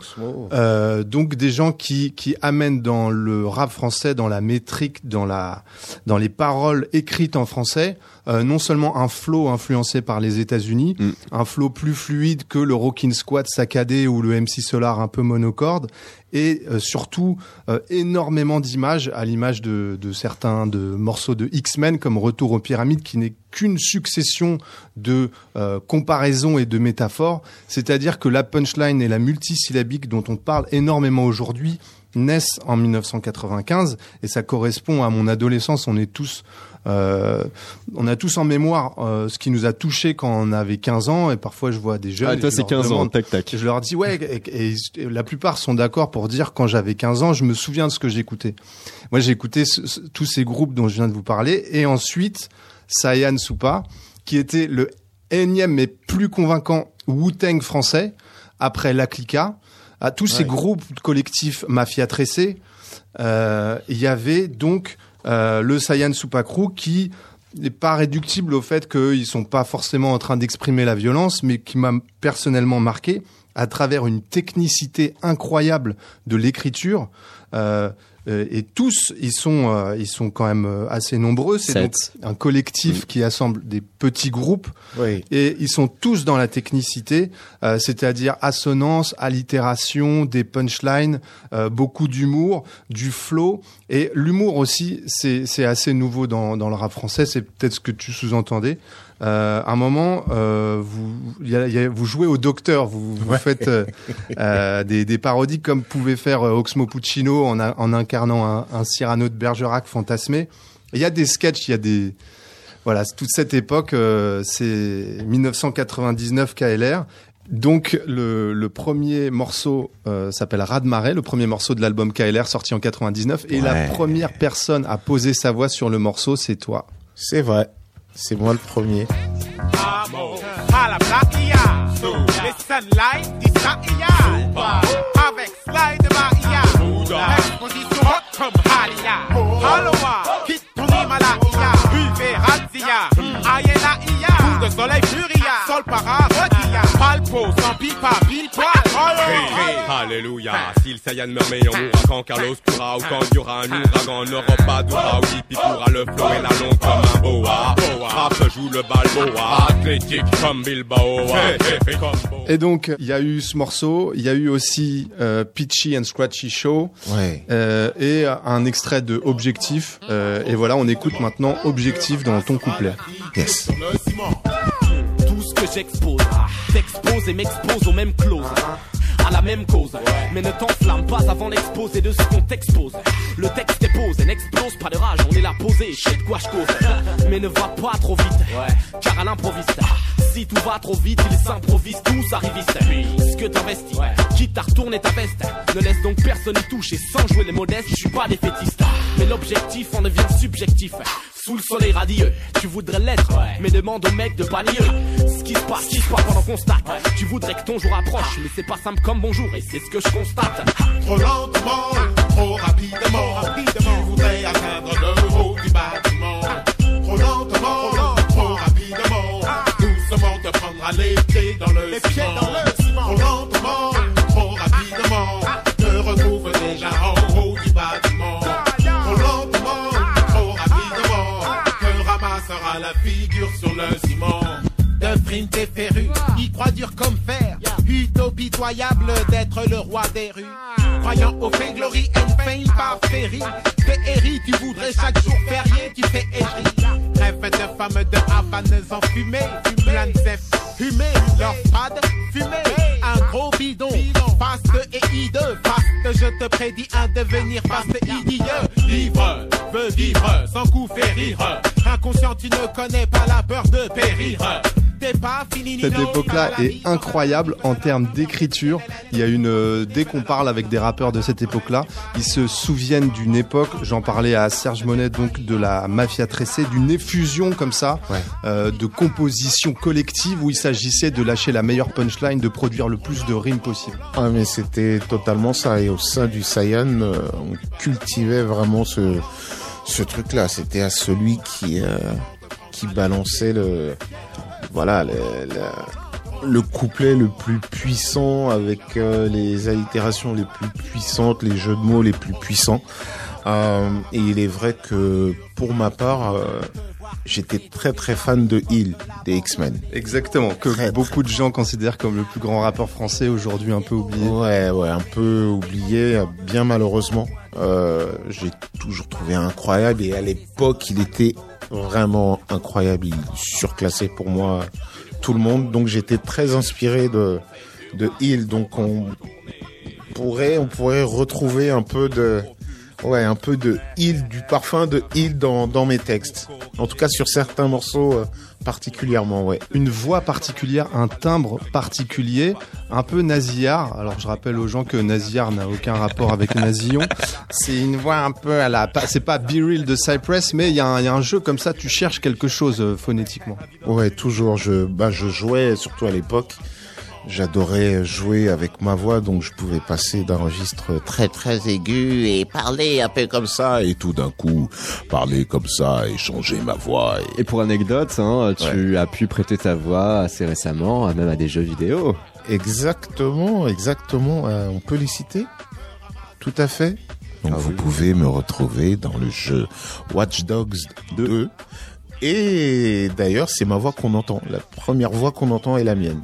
[SPEAKER 3] euh, donc des gens qui qui amènent dans le rap français, dans la métrique, dans la dans les paroles écrites en français, euh, non seulement un flow influencé par les États-Unis,
[SPEAKER 1] Mm.
[SPEAKER 3] un flow plus fluide que le Rockin' Squad saccadé ou le MC Solar un peu monocorde, et euh, surtout euh, énormément d'images à l'image de, certains de morceaux de X-Men comme Retour aux pyramides qui n'est qu'une succession de euh, comparaisons et de métaphores, c'est-à-dire que la punchline et la multisyllabique dont on parle énormément aujourd'hui naissent en 1995 et ça correspond à mon adolescence. On est tous, euh, on a tous en mémoire euh, ce qui nous a touché quand on avait 15 ans et parfois je vois des jeunes.
[SPEAKER 1] Ah, toi c'est
[SPEAKER 3] leur
[SPEAKER 1] 15 ans, tac tac.
[SPEAKER 3] je leur dis ouais, et, et- et la plupart sont d'accord pour dire quand j'avais 15 ans, je me souviens de ce que j'écoutais. Moi, j'ai écouté ce- ce- tous ces groupes dont je viens de vous parler, et ensuite Saiyan Supa, qui était le énième mais plus convaincant Wu-Tang français après La Clica. À tous ces groupes collectifs mafia tressés, euh, il y avait donc le Saiyan Supakru qui n'est pas réductible au fait qu'ils sont pas forcément en train d'exprimer la violence, mais qui m'a personnellement marqué à travers une technicité incroyable de l'écriture. Euh, euh, et tous, ils sont, euh, ils sont quand même euh, assez nombreux. C'est donc un collectif qui assemble des petits groupes
[SPEAKER 2] Oui.
[SPEAKER 3] et ils sont tous dans la technicité, euh, c'est-à-dire assonance, allitération, des punchlines, euh, beaucoup d'humour, du flow et l'humour aussi. C'est c'est assez nouveau dans dans le rap français. C'est peut-être ce que tu sous-entendais. Euh, à un moment, euh, vous y a- y a- vous jouez au docteur, vous, vous faites euh, euh, des, des parodies comme pouvait faire euh, Oxmo Puccino en, a- en incarnant un, un Cyrano de Bergerac fantasmé. Il y a des sketchs, il y a des voilà, toute cette époque, euh, c'est 1999 KLR. Donc le, le premier morceau euh, s'appelle Radmaré, le premier morceau de l'album KLR sorti en 99, et la première personne à poser sa voix sur le morceau, c'est toi.
[SPEAKER 2] C'est vrai. C'est moi le premier.
[SPEAKER 4] Soleil Sol para Rodia, Palpo, sans pipa, pile poil, Halo.
[SPEAKER 8] Alléluia. Si le Saiyan meurt, mais on mourra quand Carlos pourra ou quand il y aura un ouragan, on n'aura pas d'aura ou hippie pourra le flow et la longue comme un boa. Rap joue le balboa. Athlétique comme Bilbao. comme Bo-
[SPEAKER 3] Et donc il y a eu ce morceau, il y a eu aussi euh, Pitchy and Scratchy Show
[SPEAKER 2] Ouais.
[SPEAKER 3] euh, et un extrait de Objectif. Euh, et voilà, on écoute maintenant Objectif dans ton couplet.
[SPEAKER 2] Yes.
[SPEAKER 9] Ce que j'expose, t'expose et m'expose aux mêmes clauses. À la même cause, mais ne t'enflamme pas avant l'exposé de ce qu'on t'expose. Le texte est posé, n'explose pas de rage, on est là posé, je sais de quoi je cause. Mais ne va pas trop vite, car à l'improviste, si tout va trop vite, il s'improvise tous arrivistes. Ce que t'investis, quitte à retourner ta veste, ne laisse donc personne y toucher sans jouer les modestes, je suis pas défaitiste. Mais l'objectif en devient subjectif. Sous le soleil radieux, tu voudrais l'être, mais demande au mec de pas nier ce qui se passe, ce qui se passe pendant qu'on constate. Tu voudrais que ton jour approche, mais c'est pas simple comme bonjour, et c'est ce que je constate.
[SPEAKER 4] Trop lentement, trop rapidement, tu voudrais atteindre le haut du bâtiment. Trop lentement, trop rapidement, doucement te prendre à les pieds dans le ciment. Trop lentement, D'être le roi des rues. Croyant au fait glory and fame par féerie. Féerie, tu voudrais chaque jour férié, tu fais égris. Rêve de femmes de Havane en fumée, plein de zèpes fumée, leur fade fumée. Un gros bidon, faste et hideux, faste, je te prédis un devenir faste idiot. Livre, veut vivre, sans coup fait rire. Inconscient, tu ne connais pas la peur de périr.
[SPEAKER 3] Cette époque-là est incroyable en termes d'écriture. Il y a une, euh, dès qu'on parle avec des rappeurs de cette époque-là, ils se souviennent d'une époque. J'en parlais à Serge Monet, donc de la mafia tressée, d'une effusion comme ça, euh, de composition collective où il s'agissait de lâcher la meilleure punchline, de produire le plus de rimes possible.
[SPEAKER 2] Ah mais c'était totalement ça et au sein du Saiyan euh, on cultivait vraiment ce ce truc là c'était à celui qui euh, qui balançait le voilà le, le, le couplet le plus puissant avec euh, les allitérations les plus puissantes les jeux de mots les plus puissants Euh, et il est vrai que pour ma part euh, j'étais très très fan de Hill des X-Men
[SPEAKER 3] Exactement, que beaucoup de gens considèrent comme le plus grand rappeur français aujourd'hui un peu oublié.
[SPEAKER 2] Ouais, ouais, un peu oublié, bien malheureusement. Euh, j'ai toujours trouvé incroyable et à l'époque, il était vraiment incroyable, il surclassait pour moi tout le monde. Donc j'étais très inspiré de de Hill. Donc on pourrait on pourrait retrouver un peu de ouais un peu de Hill, du parfum de Hill dans dans mes textes. En tout cas sur certains morceaux euh, particulièrement, ouais.
[SPEAKER 3] Une voix particulière, un timbre particulier, un peu nasillard. Alors je rappelle aux gens que nasillard n'a aucun rapport avec nasillon. C'est une voix un peu à la, c'est pas Be Real de Cypress, mais il y, a un- il y a un jeu comme ça, tu cherches quelque chose euh, phonétiquement.
[SPEAKER 2] Ouais, toujours. Je, bah, je jouais, surtout à l'époque. J'adorais jouer avec ma voix, donc je pouvais passer d'un registre très très aigu et parler un peu comme ça, et tout d'un coup parler comme ça et changer ma voix.
[SPEAKER 1] Et pour anecdote, hein, tu as pu prêter ta voix assez récemment, même à des jeux vidéo.
[SPEAKER 2] Exactement, exactement. Euh, on peut les citer Tout à fait. Donc vous pouvez me retrouver dans le jeu Watch Dogs 2. Et d'ailleurs, c'est ma voix qu'on entend. La première voix qu'on entend est la mienne.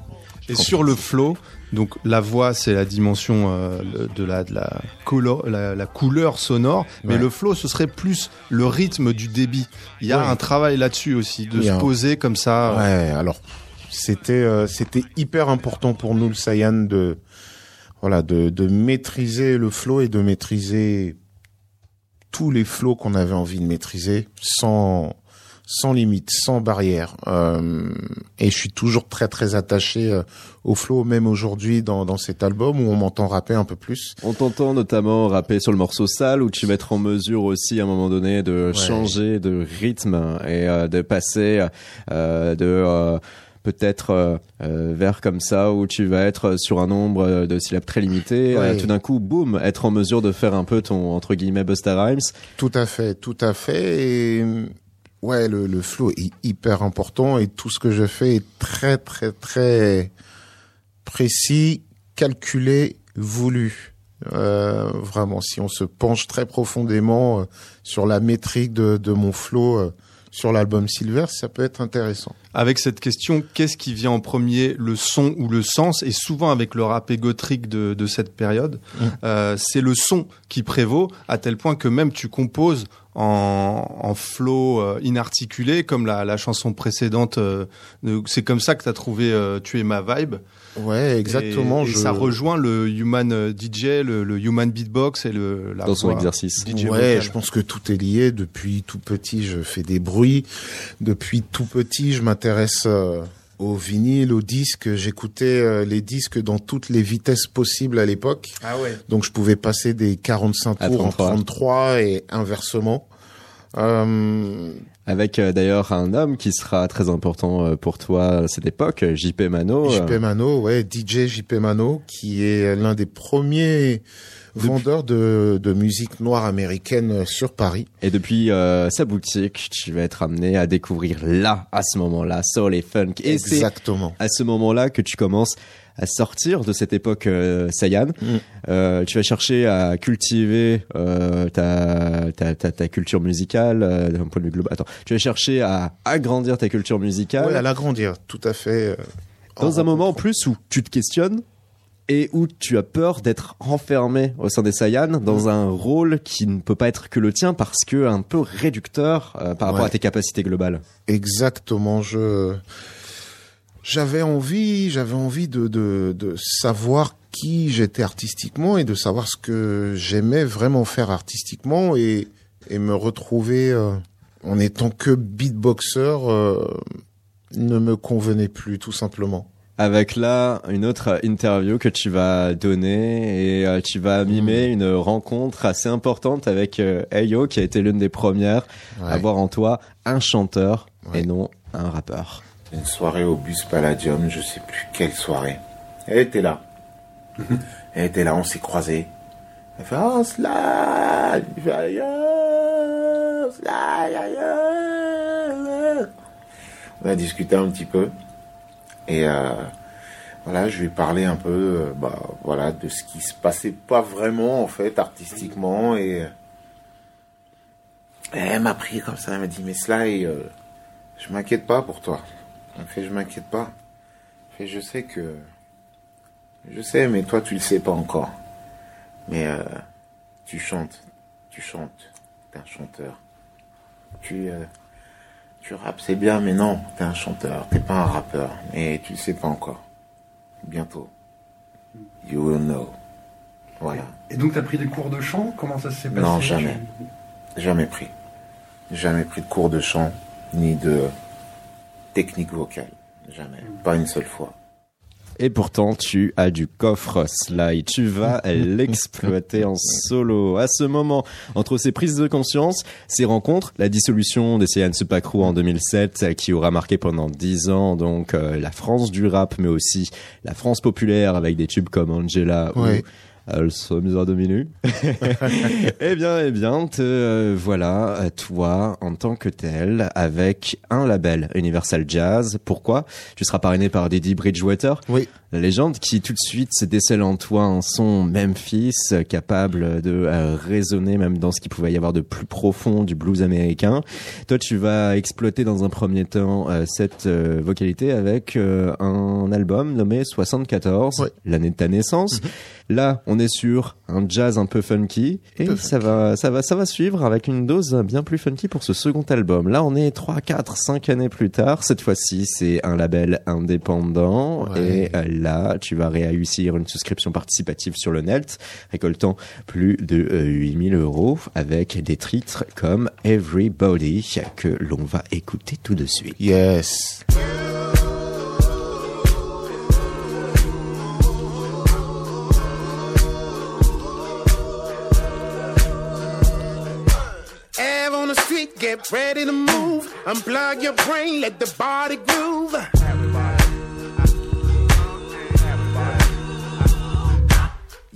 [SPEAKER 3] Et sur le flow, donc la voix c'est la dimension euh, de la de la, couleur, la, la couleur sonore, mais
[SPEAKER 2] Ouais.
[SPEAKER 3] le flow ce serait plus le rythme du débit. Il y a
[SPEAKER 2] Ouais.
[SPEAKER 3] un travail là-dessus aussi de se
[SPEAKER 2] un-
[SPEAKER 3] poser comme ça.
[SPEAKER 2] Ouais, alors c'était euh, c'était hyper important pour nous le Saiyan de voilà de de maîtriser le flow et de maîtriser tous les flows qu'on avait envie de maîtriser sans sans limite, sans barrière. Euh, et je suis toujours très très attaché euh, au flow, même aujourd'hui dans dans cet album où on m'entend rapper un peu plus.
[SPEAKER 1] On t'entend notamment rapper sur le morceau Sale où tu vas être en mesure aussi à un moment donné de
[SPEAKER 2] Ouais.
[SPEAKER 1] changer de rythme et euh, de passer euh, de euh, peut-être euh, euh, vers comme ça où tu vas être sur un nombre de syllabes très limité,
[SPEAKER 2] Ouais.
[SPEAKER 1] euh, tout d'un coup, boum, être en mesure de faire un peu ton entre guillemets Busta Rhymes.
[SPEAKER 2] Tout à fait, tout à fait. Et ouais, le, le flow est hyper important et tout ce que je fais est très, très, très précis, calculé, voulu. Euh, vraiment, si on se penche très profondément euh, sur la métrique de, de mon flow euh, sur l'album Silver, ça peut être intéressant.
[SPEAKER 3] Avec cette question, qu'est-ce qui vient en premier, le son ou le sens? Et souvent avec le rap égotrique de, de cette période,
[SPEAKER 2] Mm.
[SPEAKER 3] euh, c'est le son qui prévaut, à tel point que même tu composes en, en flow euh, inarticulé, comme la, la chanson précédente. euh, c'est comme ça que tu as trouvé euh, Tu es ma vibe.
[SPEAKER 2] Ouais, exactement.
[SPEAKER 3] Et, et
[SPEAKER 2] je...
[SPEAKER 3] ça rejoint le human DJ, le, le human beatbox et le la
[SPEAKER 1] Dans son
[SPEAKER 3] voix
[SPEAKER 1] exercice.
[SPEAKER 3] DJ
[SPEAKER 2] ouais,
[SPEAKER 3] vocal.
[SPEAKER 2] je pense que tout est lié. Depuis tout petit, je fais des bruits. Depuis tout petit, je m'intéresse euh, au vinyle, aux disques. J'écoutais euh, les disques dans toutes les vitesses possibles à l'époque.
[SPEAKER 3] Ah ouais.
[SPEAKER 2] Donc je pouvais passer des 45
[SPEAKER 1] À
[SPEAKER 2] tours
[SPEAKER 1] 33.
[SPEAKER 2] en 33 et inversement. Euh,
[SPEAKER 1] Avec euh, d'ailleurs un homme qui sera très important euh, pour toi à cette époque, JP Mano.
[SPEAKER 2] JP Mano, ouais, DJ JP Mano, qui est l'un des premiers vendeurs de, de musique noire américaine sur Paris.
[SPEAKER 1] Et depuis euh, sa boutique, tu vas être amené à découvrir là, à ce moment-là, soul et funk. Et c'est
[SPEAKER 2] Exactement.
[SPEAKER 1] à ce moment-là que tu commences à sortir de cette époque euh, Saiyan.
[SPEAKER 2] Mm.
[SPEAKER 1] Euh, tu vas chercher à cultiver euh, ta, ta, ta, ta culture musicale d'un point de vue global. Attends, tu vas chercher à agrandir ta culture musicale
[SPEAKER 2] Ouais, à l'agrandir, tout à fait.
[SPEAKER 1] dans un moment en plus où tu te questionnes et où tu as peur d'être enfermé au sein des Saiyans dans un rôle qui ne peut pas être que le tien parce que un peu réducteur euh, par rapport
[SPEAKER 2] Ouais.
[SPEAKER 1] à tes capacités globales.
[SPEAKER 2] Exactement. Je j'avais envie, j'avais envie de, de de savoir qui j'étais artistiquement et de savoir ce que j'aimais vraiment faire artistiquement et et me retrouver euh, en étant que beatboxer euh, ne me convenait plus tout simplement.
[SPEAKER 1] Avec là une autre interview que tu vas donner et euh, tu vas mimer une rencontre assez importante avec euh, Ayo qui a été l'une des premières à voir en toi un chanteur
[SPEAKER 2] Ouais.
[SPEAKER 1] et non un rappeur.
[SPEAKER 10] Une soirée au bus Palladium, je sais plus quelle soirée. Elle était là. Elle était là, on s'est croisés. Elle fait Oh, slide Il fait Aïe, slide, aïe. On a discuté un petit peu. Et euh, voilà, je ai parlé un peu euh, bah, voilà, de ce qui se passait pas vraiment, en fait, artistiquement. Et euh, elle m'a pris comme ça, elle m'a dit Mais Sly, euh, je m'inquiète pas pour toi. Elle fait, je m'inquiète pas. Fait, je sais que. Je sais, mais toi, tu le sais pas encore. Mais tu chantes. Tu chantes. T'es un chanteur. Tu. Tu rappes, c'est bien, mais non, t'es un chanteur. T'es pas un rappeur. Mais tu le sais pas encore. Bientôt. You will know. Voilà.
[SPEAKER 11] Et donc, tu as pris des cours de chant? Comment ça s'est passé?
[SPEAKER 10] Non, jamais. Jamais pris. Jamais pris de cours de chant, ni de technique vocale. Jamais. Pas une seule fois.
[SPEAKER 1] Et pourtant, tu as du coffre, Sly. Tu vas l'exploiter en solo. À ce moment, entre ces prises de conscience, ces rencontres, la dissolution des Saiyan Super Crew en 2007, euh, qui aura marqué pendant 10 ans, donc, euh, la France du rap, mais aussi la France populaire avec des tubes comme Angela
[SPEAKER 2] Ouais.
[SPEAKER 1] ou elle se mise à dominer. eh bien, eh bien, te euh, voilà, toi, en tant que tel, avec un label Universal Jazz. Pourquoi? Tu seras parrainé par Didi Bridgewater,
[SPEAKER 2] Oui.
[SPEAKER 1] la légende qui tout de suite se décèle en toi un son Memphis, capable de euh, résonner même dans ce qu'il pouvait y avoir de plus profond du blues américain. Toi, tu vas exploiter dans un premier temps euh, cette euh, vocalité avec euh, un album nommé 74,
[SPEAKER 2] Ouais.
[SPEAKER 1] l'année de ta naissance. Là, on est sur un jazz un peu funky et
[SPEAKER 2] Peu
[SPEAKER 1] ça va, ça va, ça va suivre avec une dose bien plus funky pour ce second album. Là, on est 3, 4, 5 années plus tard. Cette fois-ci, c'est un label indépendant
[SPEAKER 2] Ouais.
[SPEAKER 1] et euh, là, tu vas réussir une souscription participative sur le net, récoltant plus de euh, 8000 euros avec des titres comme Everybody que l'on va écouter tout de suite.
[SPEAKER 2] Yes.
[SPEAKER 4] Ready to move. Unplug your brain, let the body groove.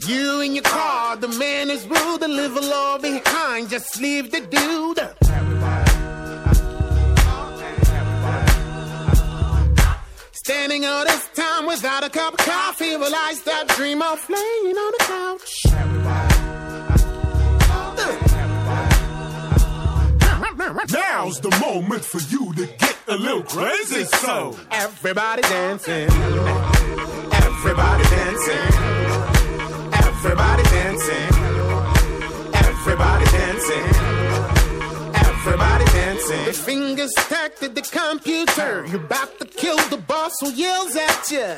[SPEAKER 4] You in your car, the man is rude, the live law behind, just leave the dude. Standing all this time without a cup of coffee, will I start dream of laying on the couch?
[SPEAKER 7] Now's the moment for you to get a little crazy. So
[SPEAKER 4] Everybody dancing. Everybody dancing. Everybody dancing. Everybody dancing. Everybody dancing. The fingers stacked at the computer. You're about to kill the boss who yells at you.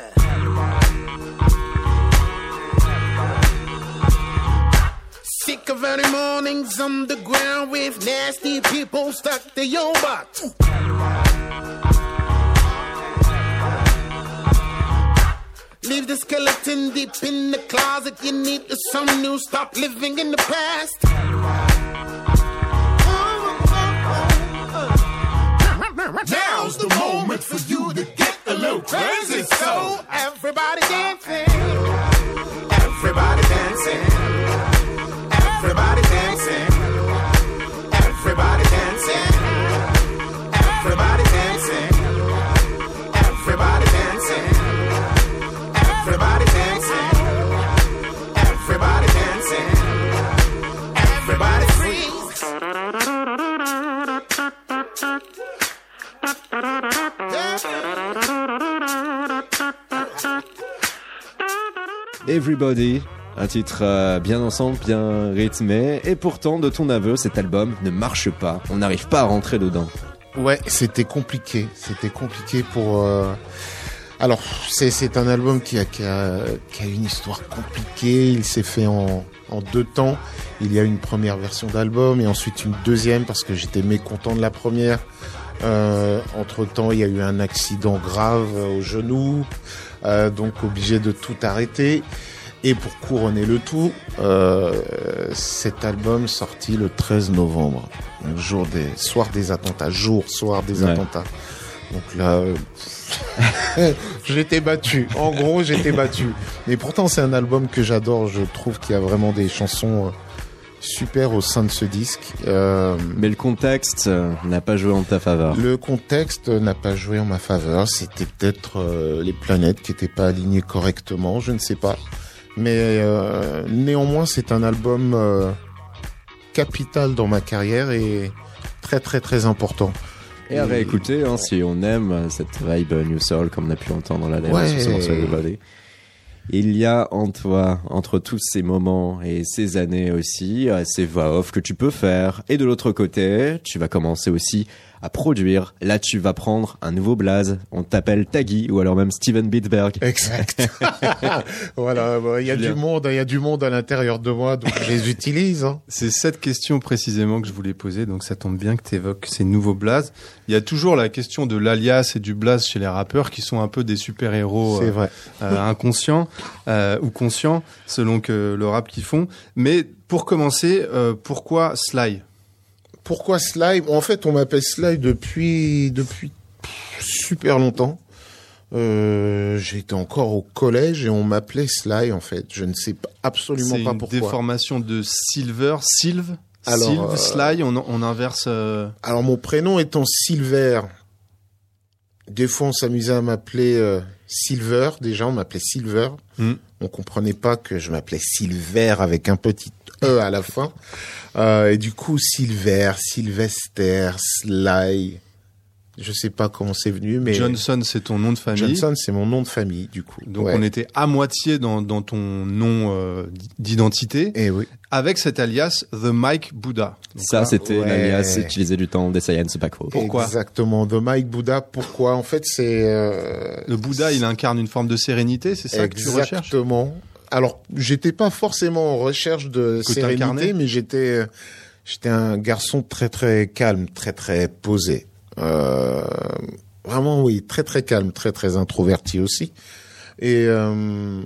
[SPEAKER 4] Sick of early mornings underground with nasty people stuck to your butt. Leave the skeleton deep in the closet. You need to some new. Stop living in the past.
[SPEAKER 7] now's the moment for you to get a little crazy. So
[SPEAKER 4] everybody dancing. Everybody.
[SPEAKER 1] Un titre euh, bien ensemble, bien rythmé, et pourtant, de ton aveu, cet album ne marche pas. On n'arrive pas à rentrer dedans.
[SPEAKER 2] Ouais, c'était compliqué. C'était compliqué pour. euh, Alors, c'est un album qui a, une histoire compliquée. Il s'est fait en deux temps. Il y a une première version d'album et ensuite une deuxième parce que j'étais mécontent de la première. Euh, entre temps, il y a eu un accident grave au genou, euh, donc obligé de tout arrêter. Et pour couronner le tout, euh, cet album sorti le 13 novembre, donc jour des soir des attentats, jour soir des
[SPEAKER 1] Ouais.
[SPEAKER 2] attentats. Donc là, euh, j'étais battu. En gros, j'étais battu. Mais pourtant, c'est un album que j'adore. Je trouve qu'il y a vraiment des chansons super au sein de ce disque. Euh,
[SPEAKER 1] Mais le contexte euh, n'a pas joué en ta faveur.
[SPEAKER 2] le contexte n'a pas joué en ma faveur. C'était peut-être euh, les planètes qui n'étaient pas alignées correctement, je ne sais pas. Mais euh, néanmoins, c'est un album capital dans ma carrière et très très très important.
[SPEAKER 1] Et à réécouter, hein, si on aime cette vibe New Soul, comme on a pu entendre la dernière
[SPEAKER 2] Ouais.
[SPEAKER 1] sur Everybody. Il y a en toi, entre tous ces moments et ces années aussi, ces voix off que tu peux faire. Et de l'autre côté, tu vas commencer aussi à produire. Là, tu vas prendre un nouveau blaze. On t'appelle Taggy ou alors même Steven Bitberg.
[SPEAKER 2] Exact. voilà, il y a
[SPEAKER 3] Julien.
[SPEAKER 2] du monde, il y a du monde à l'intérieur de moi, donc je les utilise. hein.
[SPEAKER 3] C'est cette question précisément que je voulais poser, donc ça tombe bien que tu évoques ces nouveaux blazes. Il y a toujours la question de l'alias et du blaze chez les rappeurs qui sont un peu des super-héros euh, euh, inconscients euh, ou conscients selon que le rap qu'ils font. Mais pour commencer, euh, pourquoi Sly?
[SPEAKER 2] Pourquoi Sly En fait, on m'appelle Sly depuis depuis super longtemps. Euh, J'étais encore au collège et on m'appelait Sly en fait. Je ne sais pas, absolument
[SPEAKER 3] C'est
[SPEAKER 2] pas
[SPEAKER 3] une
[SPEAKER 2] pourquoi.
[SPEAKER 3] déformation de Silver, Sylve,
[SPEAKER 2] Alors,
[SPEAKER 3] Sylve,
[SPEAKER 2] euh,
[SPEAKER 3] Sly, on, on inverse. euh,
[SPEAKER 2] Alors mon prénom étant Silver, des fois on s'amusait à m'appeler euh, Silver. Déjà on m'appelait Silver.
[SPEAKER 3] Hmm.
[SPEAKER 2] On comprenait pas que je m'appelais Silver avec un petit e à la fin. Euh, et du coup Silver, Sylvester, Sly. Je sais pas comment c'est venu, mais
[SPEAKER 3] Johnson, c'est ton nom de famille.
[SPEAKER 2] Johnson, c'est mon nom de famille, du coup.
[SPEAKER 3] Donc
[SPEAKER 2] Ouais.
[SPEAKER 3] on était à moitié dans, dans ton nom euh, d'identité.
[SPEAKER 2] Et oui.
[SPEAKER 3] Avec cet alias The Mike Buddha. Donc
[SPEAKER 1] Ça,
[SPEAKER 3] là,
[SPEAKER 1] c'était
[SPEAKER 2] ouais.
[SPEAKER 1] l'alias utilisé du temps des Science Paco.
[SPEAKER 3] Pourquoi
[SPEAKER 2] Exactement. De Mike Buddha. Pourquoi En fait, c'est euh,
[SPEAKER 3] le Bouddha, il incarne une forme de sérénité, c'est ça que tu recherches
[SPEAKER 2] Exactement. Alors, j'étais pas forcément en recherche de
[SPEAKER 3] Que
[SPEAKER 2] sérénité, mais j'étais, j'étais un garçon très très calme, très très posé. Euh, vraiment, oui, très très calme, très très introverti aussi. Et euh,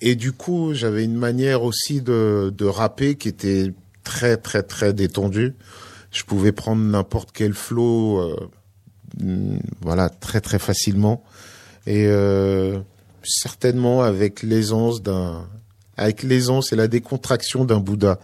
[SPEAKER 2] et du coup, j'avais une manière aussi de de rapper qui était très très très détendue. Je pouvais prendre n'importe quel flow, euh, voilà, très très facilement. Et euh, certainement avec l'aisance d'un avec l'aisance et la décontraction d'un Bouddha.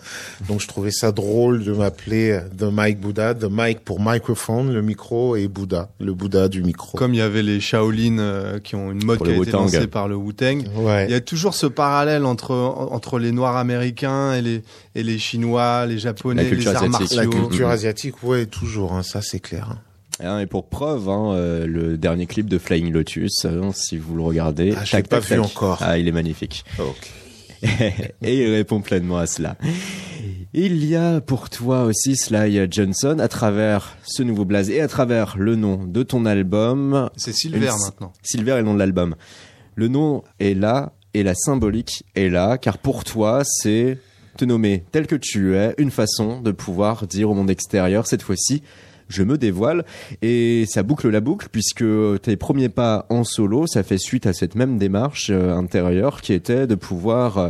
[SPEAKER 2] Donc je trouvais ça drôle de m'appeler The Mike Bouddha, The Mike pour microphone, le micro et Bouddha, le Bouddha du micro.
[SPEAKER 3] Comme il y avait les Shaolin euh, qui ont une mode
[SPEAKER 1] Pour
[SPEAKER 3] qui a été
[SPEAKER 1] Wu-Tang.
[SPEAKER 3] lancée par le Wu-Tang.
[SPEAKER 2] Ouais.
[SPEAKER 3] Il y a toujours ce parallèle entre entre les Noirs américains et les et les Chinois, les Japonais, les arts
[SPEAKER 1] asiatique.
[SPEAKER 2] La
[SPEAKER 3] martiaux.
[SPEAKER 2] culture asiatique, ouais, toujours, hein, ça c'est clair. hein.
[SPEAKER 1] Hein, et pour preuve, hein, euh, le dernier clip de Flying Lotus, si vous le regardez,
[SPEAKER 2] Ah, je l'ai pas vu encore.
[SPEAKER 1] Ah, il est magnifique.
[SPEAKER 2] Ok.
[SPEAKER 1] et il répond pleinement à cela. Il y a pour toi aussi Sly Johnson à travers ce nouveau blaze et à travers le nom de ton album.
[SPEAKER 3] C'est Silver
[SPEAKER 1] Une-
[SPEAKER 3] maintenant.
[SPEAKER 1] Silver est le nom de l'album. Le nom est là et la symbolique est là car pour toi c'est te nommer tel que tu es, une façon de pouvoir dire au monde extérieur cette fois-ci je me dévoile. Et ça boucle la boucle puisque tes premiers pas en solo, ça fait suite à cette même démarche euh, intérieure qui était de pouvoir euh,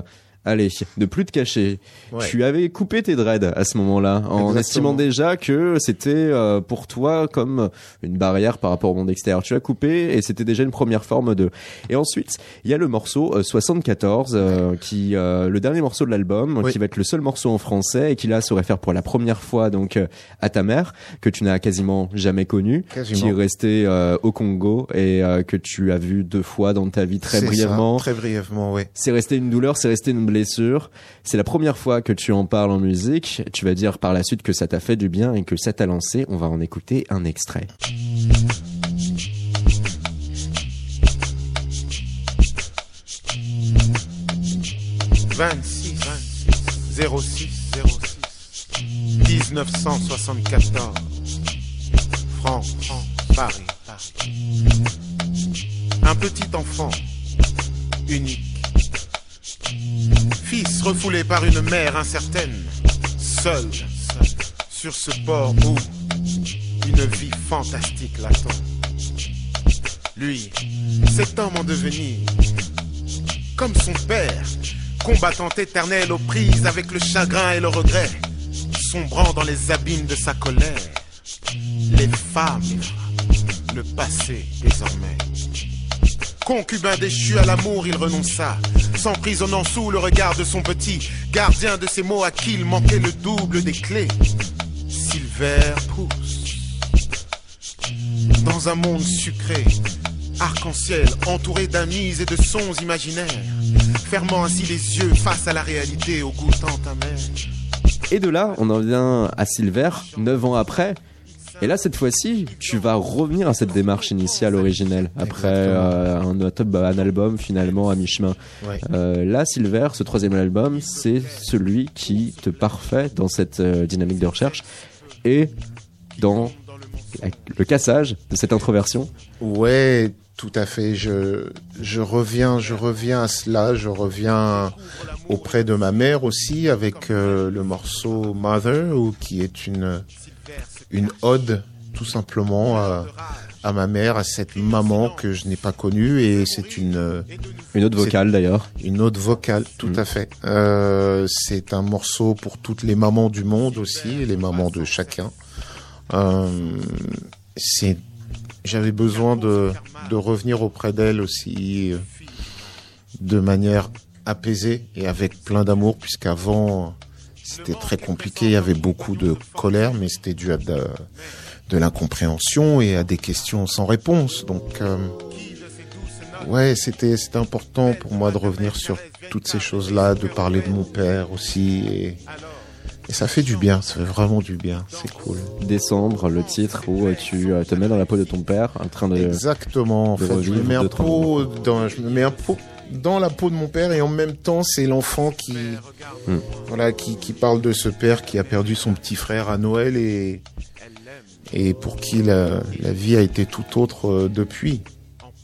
[SPEAKER 1] Allez, de plus te cacher.
[SPEAKER 2] Ouais.
[SPEAKER 1] Tu avais coupé tes dreads à ce moment-là, en
[SPEAKER 2] Exactement.
[SPEAKER 1] estimant déjà que c'était euh, pour toi comme une barrière par rapport au monde extérieur. Tu as coupé et c'était déjà une première forme de. Et ensuite, il y a le morceau euh, 74, euh, qui euh, le dernier morceau de l'album,
[SPEAKER 2] Oui.
[SPEAKER 1] qui va être le seul morceau en français et qui là se réfère pour la première fois donc euh, à ta mère que tu n'as quasiment jamais connue,
[SPEAKER 2] Quasiment.
[SPEAKER 1] qui est restée euh, au Congo et euh, que tu as vu deux fois dans ta vie très
[SPEAKER 2] ça,
[SPEAKER 1] brièvement.
[SPEAKER 2] très brièvement, ouais.
[SPEAKER 1] C'est resté une douleur, c'est resté une blessure. C'est la première fois que tu en parles en musique. Tu vas dire par la suite que ça t'a fait du bien et que ça t'a lancé. On va en écouter un extrait.
[SPEAKER 4] 26 06 06 1974 France, Paris, Paris. Un petit enfant unique. Fils refoulé par une mère incertaine, seul sur ce port où une vie fantastique l'attend. Lui, cet homme en devenir, comme son père, combattant éternel aux prises avec le chagrin et le regret, sombrant dans les abîmes de sa colère. Les femmes, le passé désormais. Concubin déchu à l'amour, il renonça, s'emprisonnant sous le regard de son petit, gardien de ses mots à qui il manquait le double des clés. Silver pousse dans un monde sucré, arc-en-ciel, entouré d'amis et de sons imaginaires, fermant ainsi les yeux face à la réalité au goût tant amer.
[SPEAKER 1] Et de là, on en vient à Silver, 9 ans après. Et là, cette fois-ci, tu vas revenir à cette démarche initiale originelle, après euh, un, un album finalement à mi-chemin.
[SPEAKER 2] Ouais.
[SPEAKER 1] Euh, là, Silver, ce troisième album, c'est celui qui te parfait dans cette euh, dynamique de recherche et dans le cassage de cette introversion.
[SPEAKER 2] Ouais, tout à fait. Je, je reviens, je reviens à cela. Je reviens auprès de ma mère aussi avec le morceau Mother, qui est une une ode tout simplement à, à ma mère, à cette maman que je n'ai pas connue et c'est une euh,
[SPEAKER 1] Une autre vocale d'ailleurs.
[SPEAKER 2] Une autre vocale, tout à fait. Euh, c'est un morceau pour toutes les mamans du monde aussi, les mamans de chacun. Euh, c'est, j'avais besoin de, de revenir auprès d'elle aussi euh, de manière apaisée et avec plein d'amour, puisqu'avant c'était très compliqué, il y avait beaucoup de colère, mais c'était dû à de, de l'incompréhension et à des questions sans réponse. Donc euh, Ouais, c'était important pour moi de revenir sur toutes ces choses-là, de parler de mon père aussi, et, et ça fait du bien, ça fait vraiment du bien, c'est cool.
[SPEAKER 1] Décembre, le titre où tu euh, te mets dans la peau de ton père, en train de
[SPEAKER 2] Exactement, en
[SPEAKER 1] de
[SPEAKER 2] fait, je me mets un dans, je me mets un pot dans la peau de mon père et en même temps c'est l'enfant qui voilà qui, qui parle de ce père qui a perdu son petit frère à Noël et et pour qui la, la vie a été tout autre euh, depuis.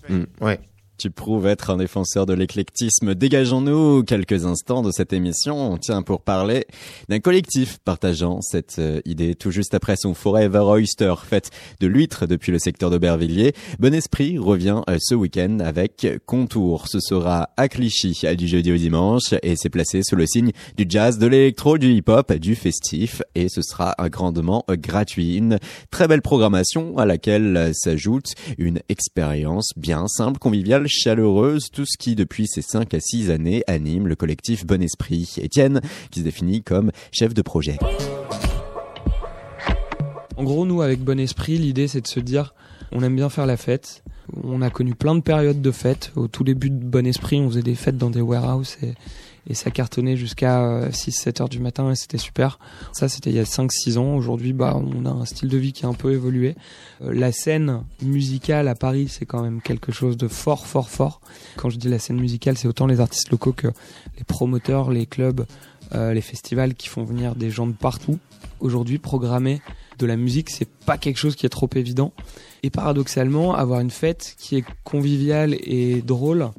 [SPEAKER 1] Hmm.
[SPEAKER 2] Ouais.
[SPEAKER 1] Tu prouves être un défenseur de l'éclectisme. Dégageons-nous quelques instants de cette émission. Tiens, pour parler d'un collectif partageant cette euh, idée tout juste après son Forever Oyster, fête de l'huître depuis le secteur d'Aubervilliers. Bon Esprit revient euh, ce week-end avec Contour. Ce sera à Clichy du jeudi au dimanche et c'est placé sous le signe du jazz, de l'électro, du hip-hop, du festif et ce sera euh, grandement euh, gratuit. Une très belle programmation à laquelle s'ajoute une expérience bien simple, conviviale, chaleureuse, tout ce qui depuis ces 5 à 6 années anime le collectif Bon Esprit. Étienne, qui se définit comme chef de projet.
[SPEAKER 12] En gros, nous, avec Bon Esprit, l'idée, c'est de se dire, on aime bien faire la fête. On a connu plein de périodes de fêtes. Au tout début de Bon Esprit, on faisait des fêtes dans des warehouses et, et ça cartonnait jusqu'à 6-7 heures du matin et c'était super. Ça, c'était il y a 5-6 ans. Aujourd'hui, bah, on a un style de vie qui a un peu évolué. Euh, la scène musicale à Paris, c'est quand même quelque chose de fort, fort, fort. Quand je dis la scène musicale, c'est autant les artistes locaux que les promoteurs, les clubs, euh, les festivals qui font venir des gens de partout. Aujourd'hui, programmer de la musique, c'est pas quelque chose qui est trop évident. Et paradoxalement, avoir une fête qui est conviviale et drôle,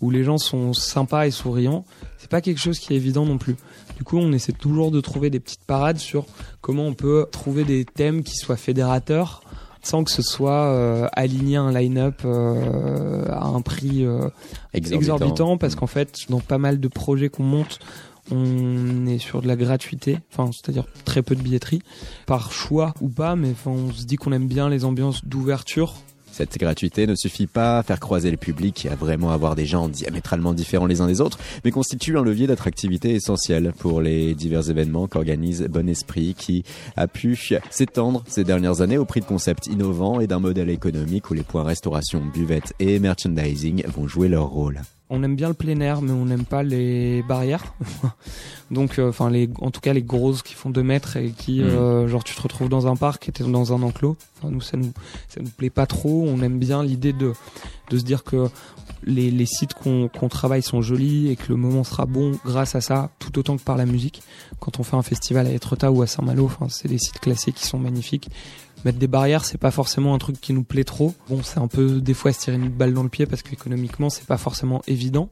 [SPEAKER 12] où les gens sont sympas et souriants, c'est pas quelque chose qui est évident non plus. Du coup, on essaie toujours de trouver des petites parades sur comment on peut trouver des thèmes qui soient fédérateurs sans que ce soit euh, aligné un line-up euh, à un prix euh,
[SPEAKER 1] Exorbitant.
[SPEAKER 12] exorbitant, parce qu'en fait, dans pas mal de projets qu'on monte, on est sur de la gratuité, enfin c'est-à-dire très peu de billetterie, par choix ou pas, mais enfin, on se dit qu'on aime bien les ambiances d'ouverture.
[SPEAKER 1] Cette gratuité ne suffit pas à faire croiser le public et à vraiment avoir des gens diamétralement différents les uns des autres, mais constitue un levier d'attractivité essentiel pour les divers événements qu'organise Bon Esprit qui a pu s'étendre ces dernières années au prix de concepts innovants et d'un modèle économique où les points restauration, buvette et merchandising vont jouer leur rôle.
[SPEAKER 12] On aime bien le plein air, mais on n'aime pas les barrières. Donc, euh, enfin, les, en tout cas, les grosses qui font 2 mètres et qui,
[SPEAKER 1] Mhm.
[SPEAKER 12] euh, genre, tu te retrouves dans un parc et t'es dans un enclos. Enfin, nous, ça nous, ça nous plaît pas trop. On aime bien l'idée de, de se dire que les, les sites qu'on travaille sont jolis et que le moment sera bon grâce à ça, tout autant que par la musique. Quand on fait un festival à Etretat ou à Saint-Malo, enfin, c'est des sites classés qui sont magnifiques. Mettre des barrières, c'est pas forcément un truc qui nous plaît trop. Bon, c'est un peu des fois se tirer une balle dans le pied parce qu'économiquement, c'est pas forcément évident.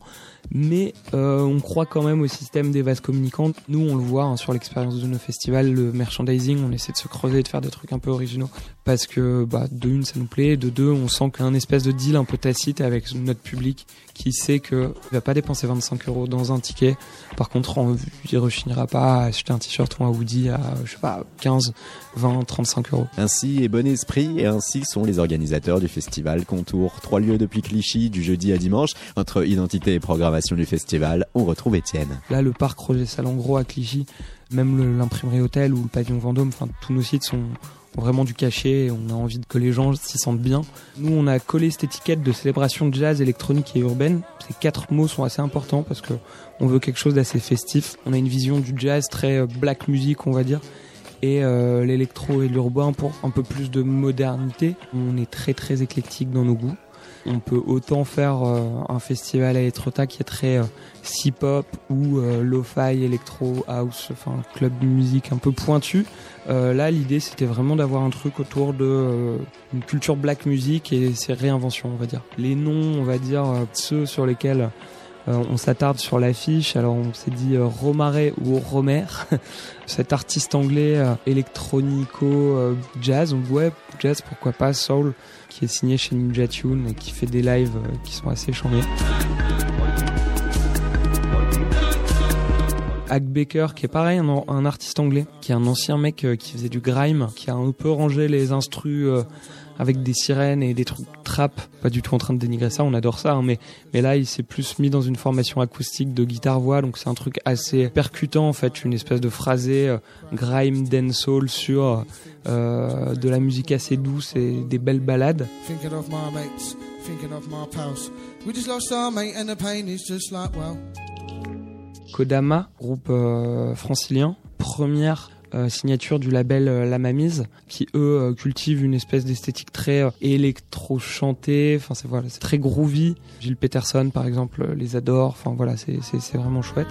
[SPEAKER 12] Mais euh, on croit quand même au système des vases communicantes. Nous, on le voit hein, sur l'expérience de nos festivals, le merchandising, on essaie de se creuser et de faire des trucs un peu originaux. Parce que, bah, de une, ça nous plaît. De deux, on sent qu'il y a un espèce de deal un peu tacite avec notre public qui sait que il va pas dépenser 25 euros dans un ticket. Par contre, on, il rechignera pas à acheter un t-shirt ou un hoodie à, je sais pas, 15, 20, 35 euros.
[SPEAKER 1] Ainsi est bon esprit et ainsi sont les organisateurs du festival Contour. Trois lieux depuis Clichy, du jeudi à dimanche. Entre identité et programmation du festival, on retrouve Étienne.
[SPEAKER 12] Là, le parc Roger Salengro à Clichy, même l'imprimerie hôtel ou le pavillon Vendôme, enfin tous nos sites sont ont vraiment du cachet et on a envie que les gens s'y sentent bien. Nous, on a collé cette étiquette de célébration de jazz, électronique et urbaine. Ces quatre mots sont assez importants parce que on veut quelque chose d'assez festif. On a une vision du jazz très euh, black music, on va dire. Et euh, l'électro et l'urbain pour un peu plus de modernité. On est très très éclectique dans nos goûts. On peut autant faire euh, un festival à Etretat qui est très euh, hip-hop ou euh, lo-fi, électro, house, enfin club de musique un peu pointu. Là, l'idée c'était vraiment d'avoir un truc autour de une culture black music et ses réinventions, on va dire. Les noms, on va dire ceux sur lesquels on s'attarde sur l'affiche. Alors on s'est dit euh, Romare ou Romer, cet artiste anglais euh, électronico euh, jazz. On ouais jazz pourquoi pas soul qui est signé chez Ninja Tune et qui fait des lives euh, qui sont assez chambés. Hack Baker, qui est pareil, un, artiste anglais, qui est un ancien mec euh, qui faisait du grime, qui a un peu rangé les instrus euh, avec des sirènes et des trucs trap. Pas du tout en train de dénigrer ça, on adore ça, hein, mais mais là il s'est plus mis dans une formation acoustique de guitare voix, donc c'est un truc assez percutant en fait, une espèce de phrasé euh, grime dancehall sur euh, de la musique assez douce et des belles balades.
[SPEAKER 13] Thinking of my mates, thinking of my pals. We just lost our mate and the pain is just like, well.
[SPEAKER 12] Kodama, groupe euh, francilien, première euh, signature du label euh, La Mamise, qui eux euh, cultivent une espèce d'esthétique très euh, électro-chantée, enfin c'est voilà, c'est très groovy. Gilles Peterson par exemple les adore, enfin voilà, c'est c'est c'est vraiment chouette.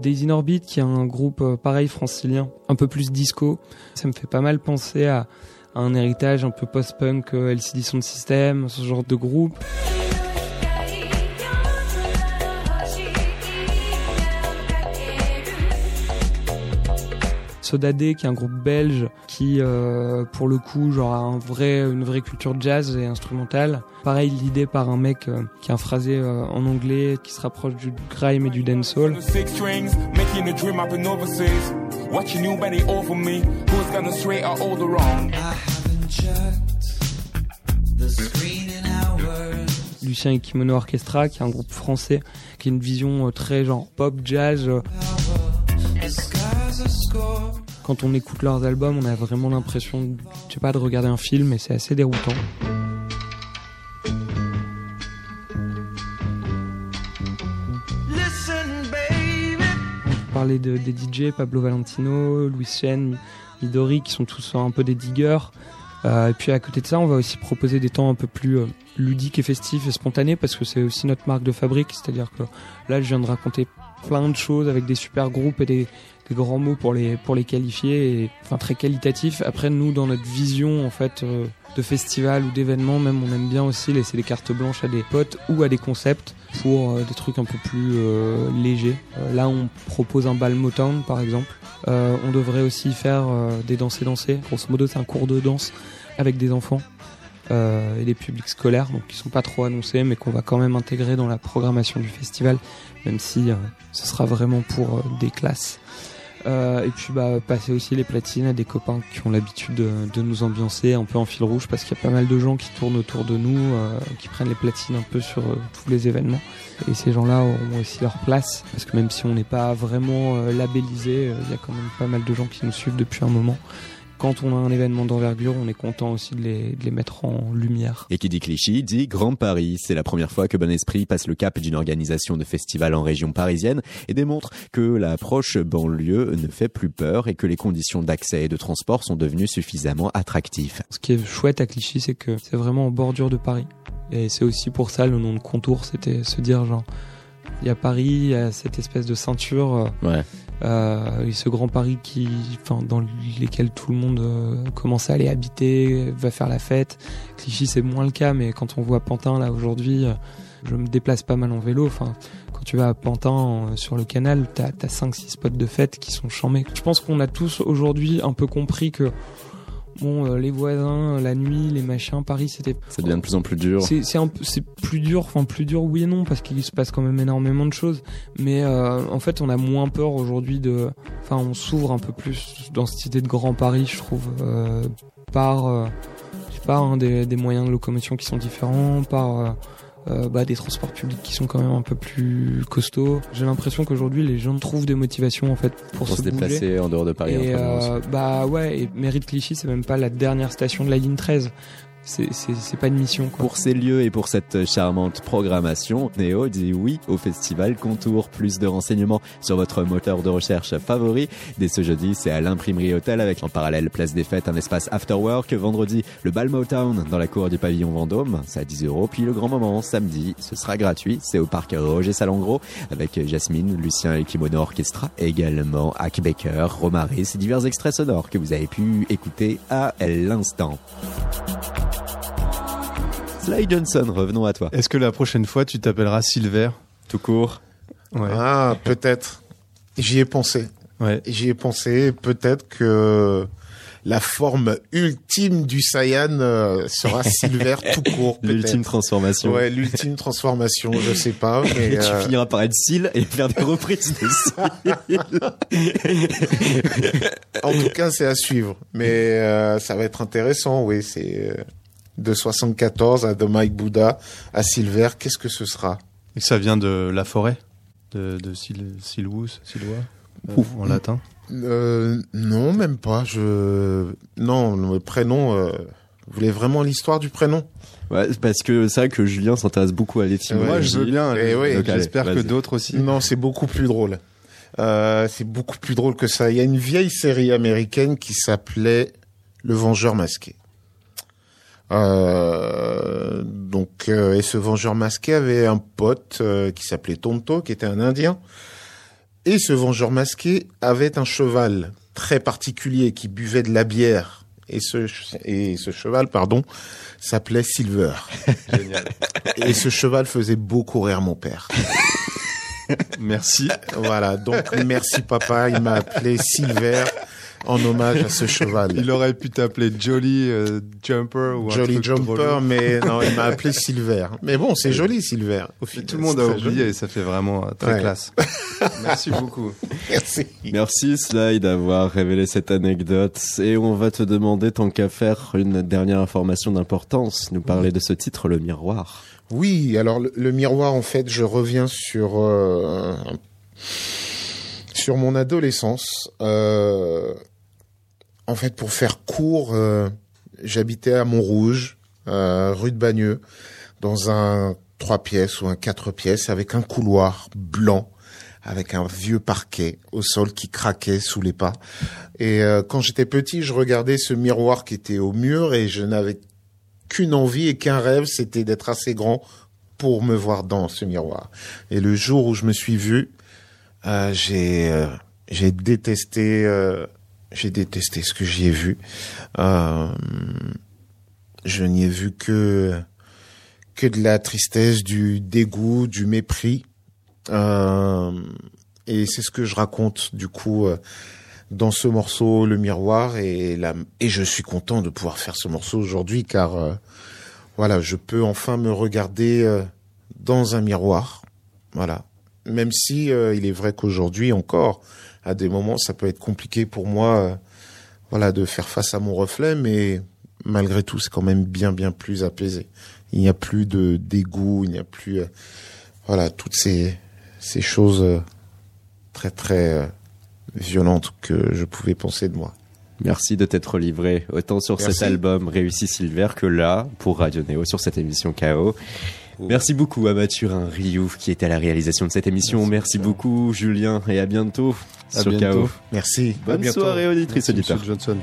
[SPEAKER 12] Daisy in qui est un groupe pareil francilien, un peu plus disco. Ça me fait pas mal penser à, à un héritage un peu post-punk, LCD Sound System, ce genre de groupe. Sodadé, qui est un groupe belge qui, euh, pour le coup, genre a un vrai, une vraie culture jazz et instrumentale. Pareil, l'idée par un mec euh, qui a un phrasé euh, en anglais qui se rapproche du grime et du dancehall.
[SPEAKER 14] Six strings, making a dream happen overseas. Watching you bend it over me. Who's gonna straight or all the wrong?
[SPEAKER 12] Lucien et Kimono Orchestra, qui est un groupe français, qui a une vision très genre pop jazz. Quand on écoute leurs albums, on a vraiment l'impression, je sais pas, de regarder un film, et c'est assez déroutant. Parler de, des DJ, Pablo Valentino, Louis Chen, Midori, qui sont tous un peu des diggers. Euh, et puis à côté de ça, on va aussi proposer des temps un peu plus euh, ludiques et festifs et spontanés parce que c'est aussi notre marque de fabrique. C'est-à-dire que là, je viens de raconter plein de choses avec des super groupes et des, des grands mots pour les pour les qualifier, et, enfin très qualitatifs. Après, nous, dans notre vision en fait euh, de festival ou d'événement, même, on aime bien aussi laisser des cartes blanches à des potes ou à des concepts pour euh, des trucs un peu plus euh, légers. Euh, là, on propose un bal Motown, par exemple. Euh, on devrait aussi faire des danser danser. Grosso modo, c'est un cours de danse avec des enfants euh, et des publics scolaires, donc qui sont pas trop annoncés, mais qu'on va quand même intégrer dans la programmation du festival, même si euh, ce sera vraiment pour des classes. Euh, et puis bah passer aussi les platines à des copains qui ont l'habitude de, nous ambiancer un peu en fil rouge parce qu'il y a pas mal de gens qui tournent autour de nous, euh, qui prennent les platines un peu sur euh, tous les événements. Et ces gens-là auront aussi leur place parce que même si on n'est pas vraiment euh, labellisé, euh, il y a quand même pas mal de gens qui nous suivent depuis un moment, quand on a un événement d'envergure, on est content aussi de les, de les mettre en lumière.
[SPEAKER 1] Et qui dit Clichy dit Grand Paris. C'est la première fois que Bon Esprit passe le cap d'une organisation de festival en région parisienne et démontre que l'approche banlieue ne fait plus peur et que les conditions d'accès et de transport sont devenues suffisamment attractives.
[SPEAKER 12] Ce qui est chouette à Clichy, c'est que c'est vraiment en bordure de Paris. Et c'est aussi pour ça le nom de contour, c'était se dire genre, il y a Paris, il y a cette espèce de ceinture, euh,
[SPEAKER 1] Ouais.
[SPEAKER 12] euh, et ce grand Paris qui, enfin, dans lesquels tout le monde euh, commence à aller habiter, va faire la fête. Clichy, c'est moins le cas, mais quand on voit Pantin là aujourd'hui, euh, je me déplace pas mal en vélo. Enfin, quand tu vas à Pantin sur le canal, t'as as 5-6 spots de fête qui sont chamés. Je pense qu'on a tous aujourd'hui un peu compris que bon, euh, les voisins, la nuit, les machins, Paris, c'était
[SPEAKER 1] Ça devient de plus en plus dur.
[SPEAKER 12] c'est plus dur, enfin plus dur oui et non parce qu'il se passe quand même énormément de choses. Mais euh, en fait, on a moins peur aujourd'hui de, enfin, on s'ouvre un peu plus dans cette idée de grand Paris, je trouve, euh, par, euh, je sais pas, hein, des, des moyens de locomotion qui sont différents, par euh, bah, des transports publics qui sont quand même un peu plus costauds. J'ai l'impression qu'aujourd'hui, les gens trouvent des motivations en fait pour,
[SPEAKER 1] Pour se déplacer en dehors de Paris,
[SPEAKER 12] Et, euh, bah ouais, et Mairie de Clichy, c'est même pas la dernière station de la ligne 13. C'est pas une mission quoi.
[SPEAKER 1] Pour ces lieux et pour cette charmante programmation, Néo dit oui au festival Contour. Plus de renseignements sur votre moteur de recherche favori. Dès ce jeudi, c'est à l'imprimerie Hôtel avec en parallèle Place des Fêtes, un espace afterwork. Vendredi, le bal Motown dans la cour du pavillon Vendôme, c'est à 10 euros. Puis le grand moment, samedi, ce sera gratuit. C'est au parc Roger Salengro avec Jasmine, Lucien et Kimono Orchestra. Également Hack Baker, Romaris divers extraits sonores que vous avez pu écouter à l'instant. Sly Johnson, revenons à toi.
[SPEAKER 3] Est-ce que la prochaine fois, tu t'appelleras Silver
[SPEAKER 1] Tout court
[SPEAKER 3] Ouais.
[SPEAKER 2] Ah, peut-être. J'y ai pensé. J'y ai pensé. Peut-être que la forme ultime du Saiyan euh, sera Silver tout court.
[SPEAKER 1] L'ultime transformation.
[SPEAKER 2] Ouais, l'ultime transformation. Je sais pas, mais
[SPEAKER 1] Et tu
[SPEAKER 2] euh,
[SPEAKER 1] finiras par être Seal et faire des reprises de
[SPEAKER 2] en tout cas, c'est à suivre. Mais euh, ça va être intéressant. Oui, c'est euh, de 74 à de Mike Buddha à Silver. Qu'est-ce que ce sera?
[SPEAKER 3] Et ça vient de la forêt De, de Sil Silvus, Silva euh, En latin?
[SPEAKER 2] Euh, non, même pas. Je non, le prénom. euh, Vous voulez vraiment l'histoire du prénom?
[SPEAKER 1] Ouais, parce que c'est vrai que Julien s'intéresse beaucoup à l'étymologie.
[SPEAKER 3] Moi, je veux bien.
[SPEAKER 2] Eh oui,
[SPEAKER 3] J'espère que d'autres aussi.
[SPEAKER 2] Non, c'est beaucoup plus drôle. Euh, c'est beaucoup plus drôle que ça. Il y a une vieille série américaine qui s'appelait Le Vengeur masqué. Euh, donc, euh, et ce Vengeur masqué avait un pote euh, qui s'appelait Tonto, qui était un Indien. Et ce Vengeur masqué avait un cheval très particulier qui buvait de la bière. Et ce, et ce cheval, pardon, s'appelait Silver.
[SPEAKER 3] Génial.
[SPEAKER 2] Et ce cheval faisait beaucoup rire mon père.
[SPEAKER 3] Merci.
[SPEAKER 2] Voilà, donc merci papa, il m'a appelé Silver en hommage à ce cheval.
[SPEAKER 3] Il aurait pu t'appeler Jolly euh, Jumper ou un
[SPEAKER 2] Jolly
[SPEAKER 3] truc
[SPEAKER 2] Jumper, mais non, il m'a appelé Silver. Mais bon, c'est joli Silver. Au final,
[SPEAKER 3] Tout le monde a oublié
[SPEAKER 2] joli.
[SPEAKER 3] et ça fait vraiment euh, très
[SPEAKER 2] Ouais.
[SPEAKER 3] classe. Merci beaucoup.
[SPEAKER 2] Merci.
[SPEAKER 1] Merci Sly d'avoir révélé cette anecdote et on va te demander tant qu'à faire une dernière information d'importance, nous parler de ce titre Le Miroir.
[SPEAKER 2] Oui, alors le, le miroir, en fait, je reviens sur euh, sur mon adolescence. Euh, en fait, pour faire court, euh, j'habitais à Montrouge, euh, rue de Bagneux, dans un trois pièces ou un quatre pièces avec un couloir blanc avec un vieux parquet au sol qui craquait sous les pas. Et euh, quand j'étais petit, je regardais ce miroir qui était au mur et je n'avais qu'une envie et qu'un rêve, c'était d'être assez grand pour me voir dans ce miroir. Et le jour où je me suis vu, j'ai j'ai détesté j'ai détesté ce que j'y ai vu. Euh, je n'y ai vu que que de la tristesse, du dégoût, du mépris. Euh, et c'est ce que je raconte du coup euh, dans ce morceau Le Miroir et la et je suis content de pouvoir faire ce morceau aujourd'hui car euh, voilà, je peux enfin me regarder euh, dans un miroir. Voilà. Même si il est vrai qu'aujourd'hui encore à des moments, ça peut être compliqué pour moi, euh, voilà, de faire face à mon reflet, mais malgré tout, c'est quand même bien, bien plus apaisé. Il n'y a plus de dégoût, il n'y a plus, euh, voilà, toutes ces, ces choses euh, très, très violentes que je pouvais penser de moi.
[SPEAKER 1] Merci de t'être livré autant sur cet album Réussi Silver que là pour Radio Neo sur cette émission KO. Merci beaucoup à Mathurin Riouf qui était à la réalisation de cette émission. Merci beaucoup Julien et à bientôt.
[SPEAKER 3] À
[SPEAKER 1] Sur
[SPEAKER 3] bientôt.
[SPEAKER 1] KO.
[SPEAKER 2] Merci.
[SPEAKER 1] Bonne
[SPEAKER 3] bientôt.
[SPEAKER 1] soirée, auditrice,
[SPEAKER 3] Merci,
[SPEAKER 1] auditeur.
[SPEAKER 3] Johnson.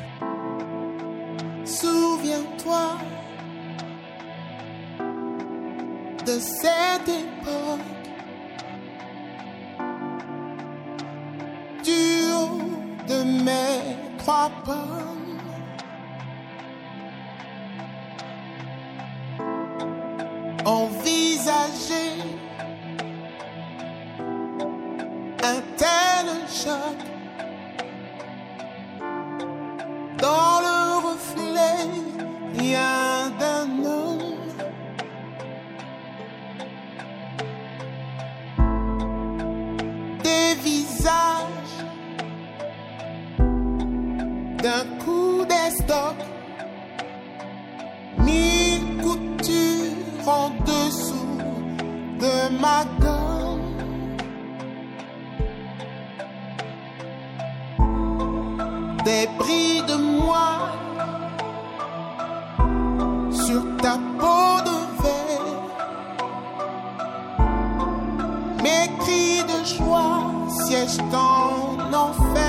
[SPEAKER 4] ta peau de verre. Mes cris de joie siègent en enfer.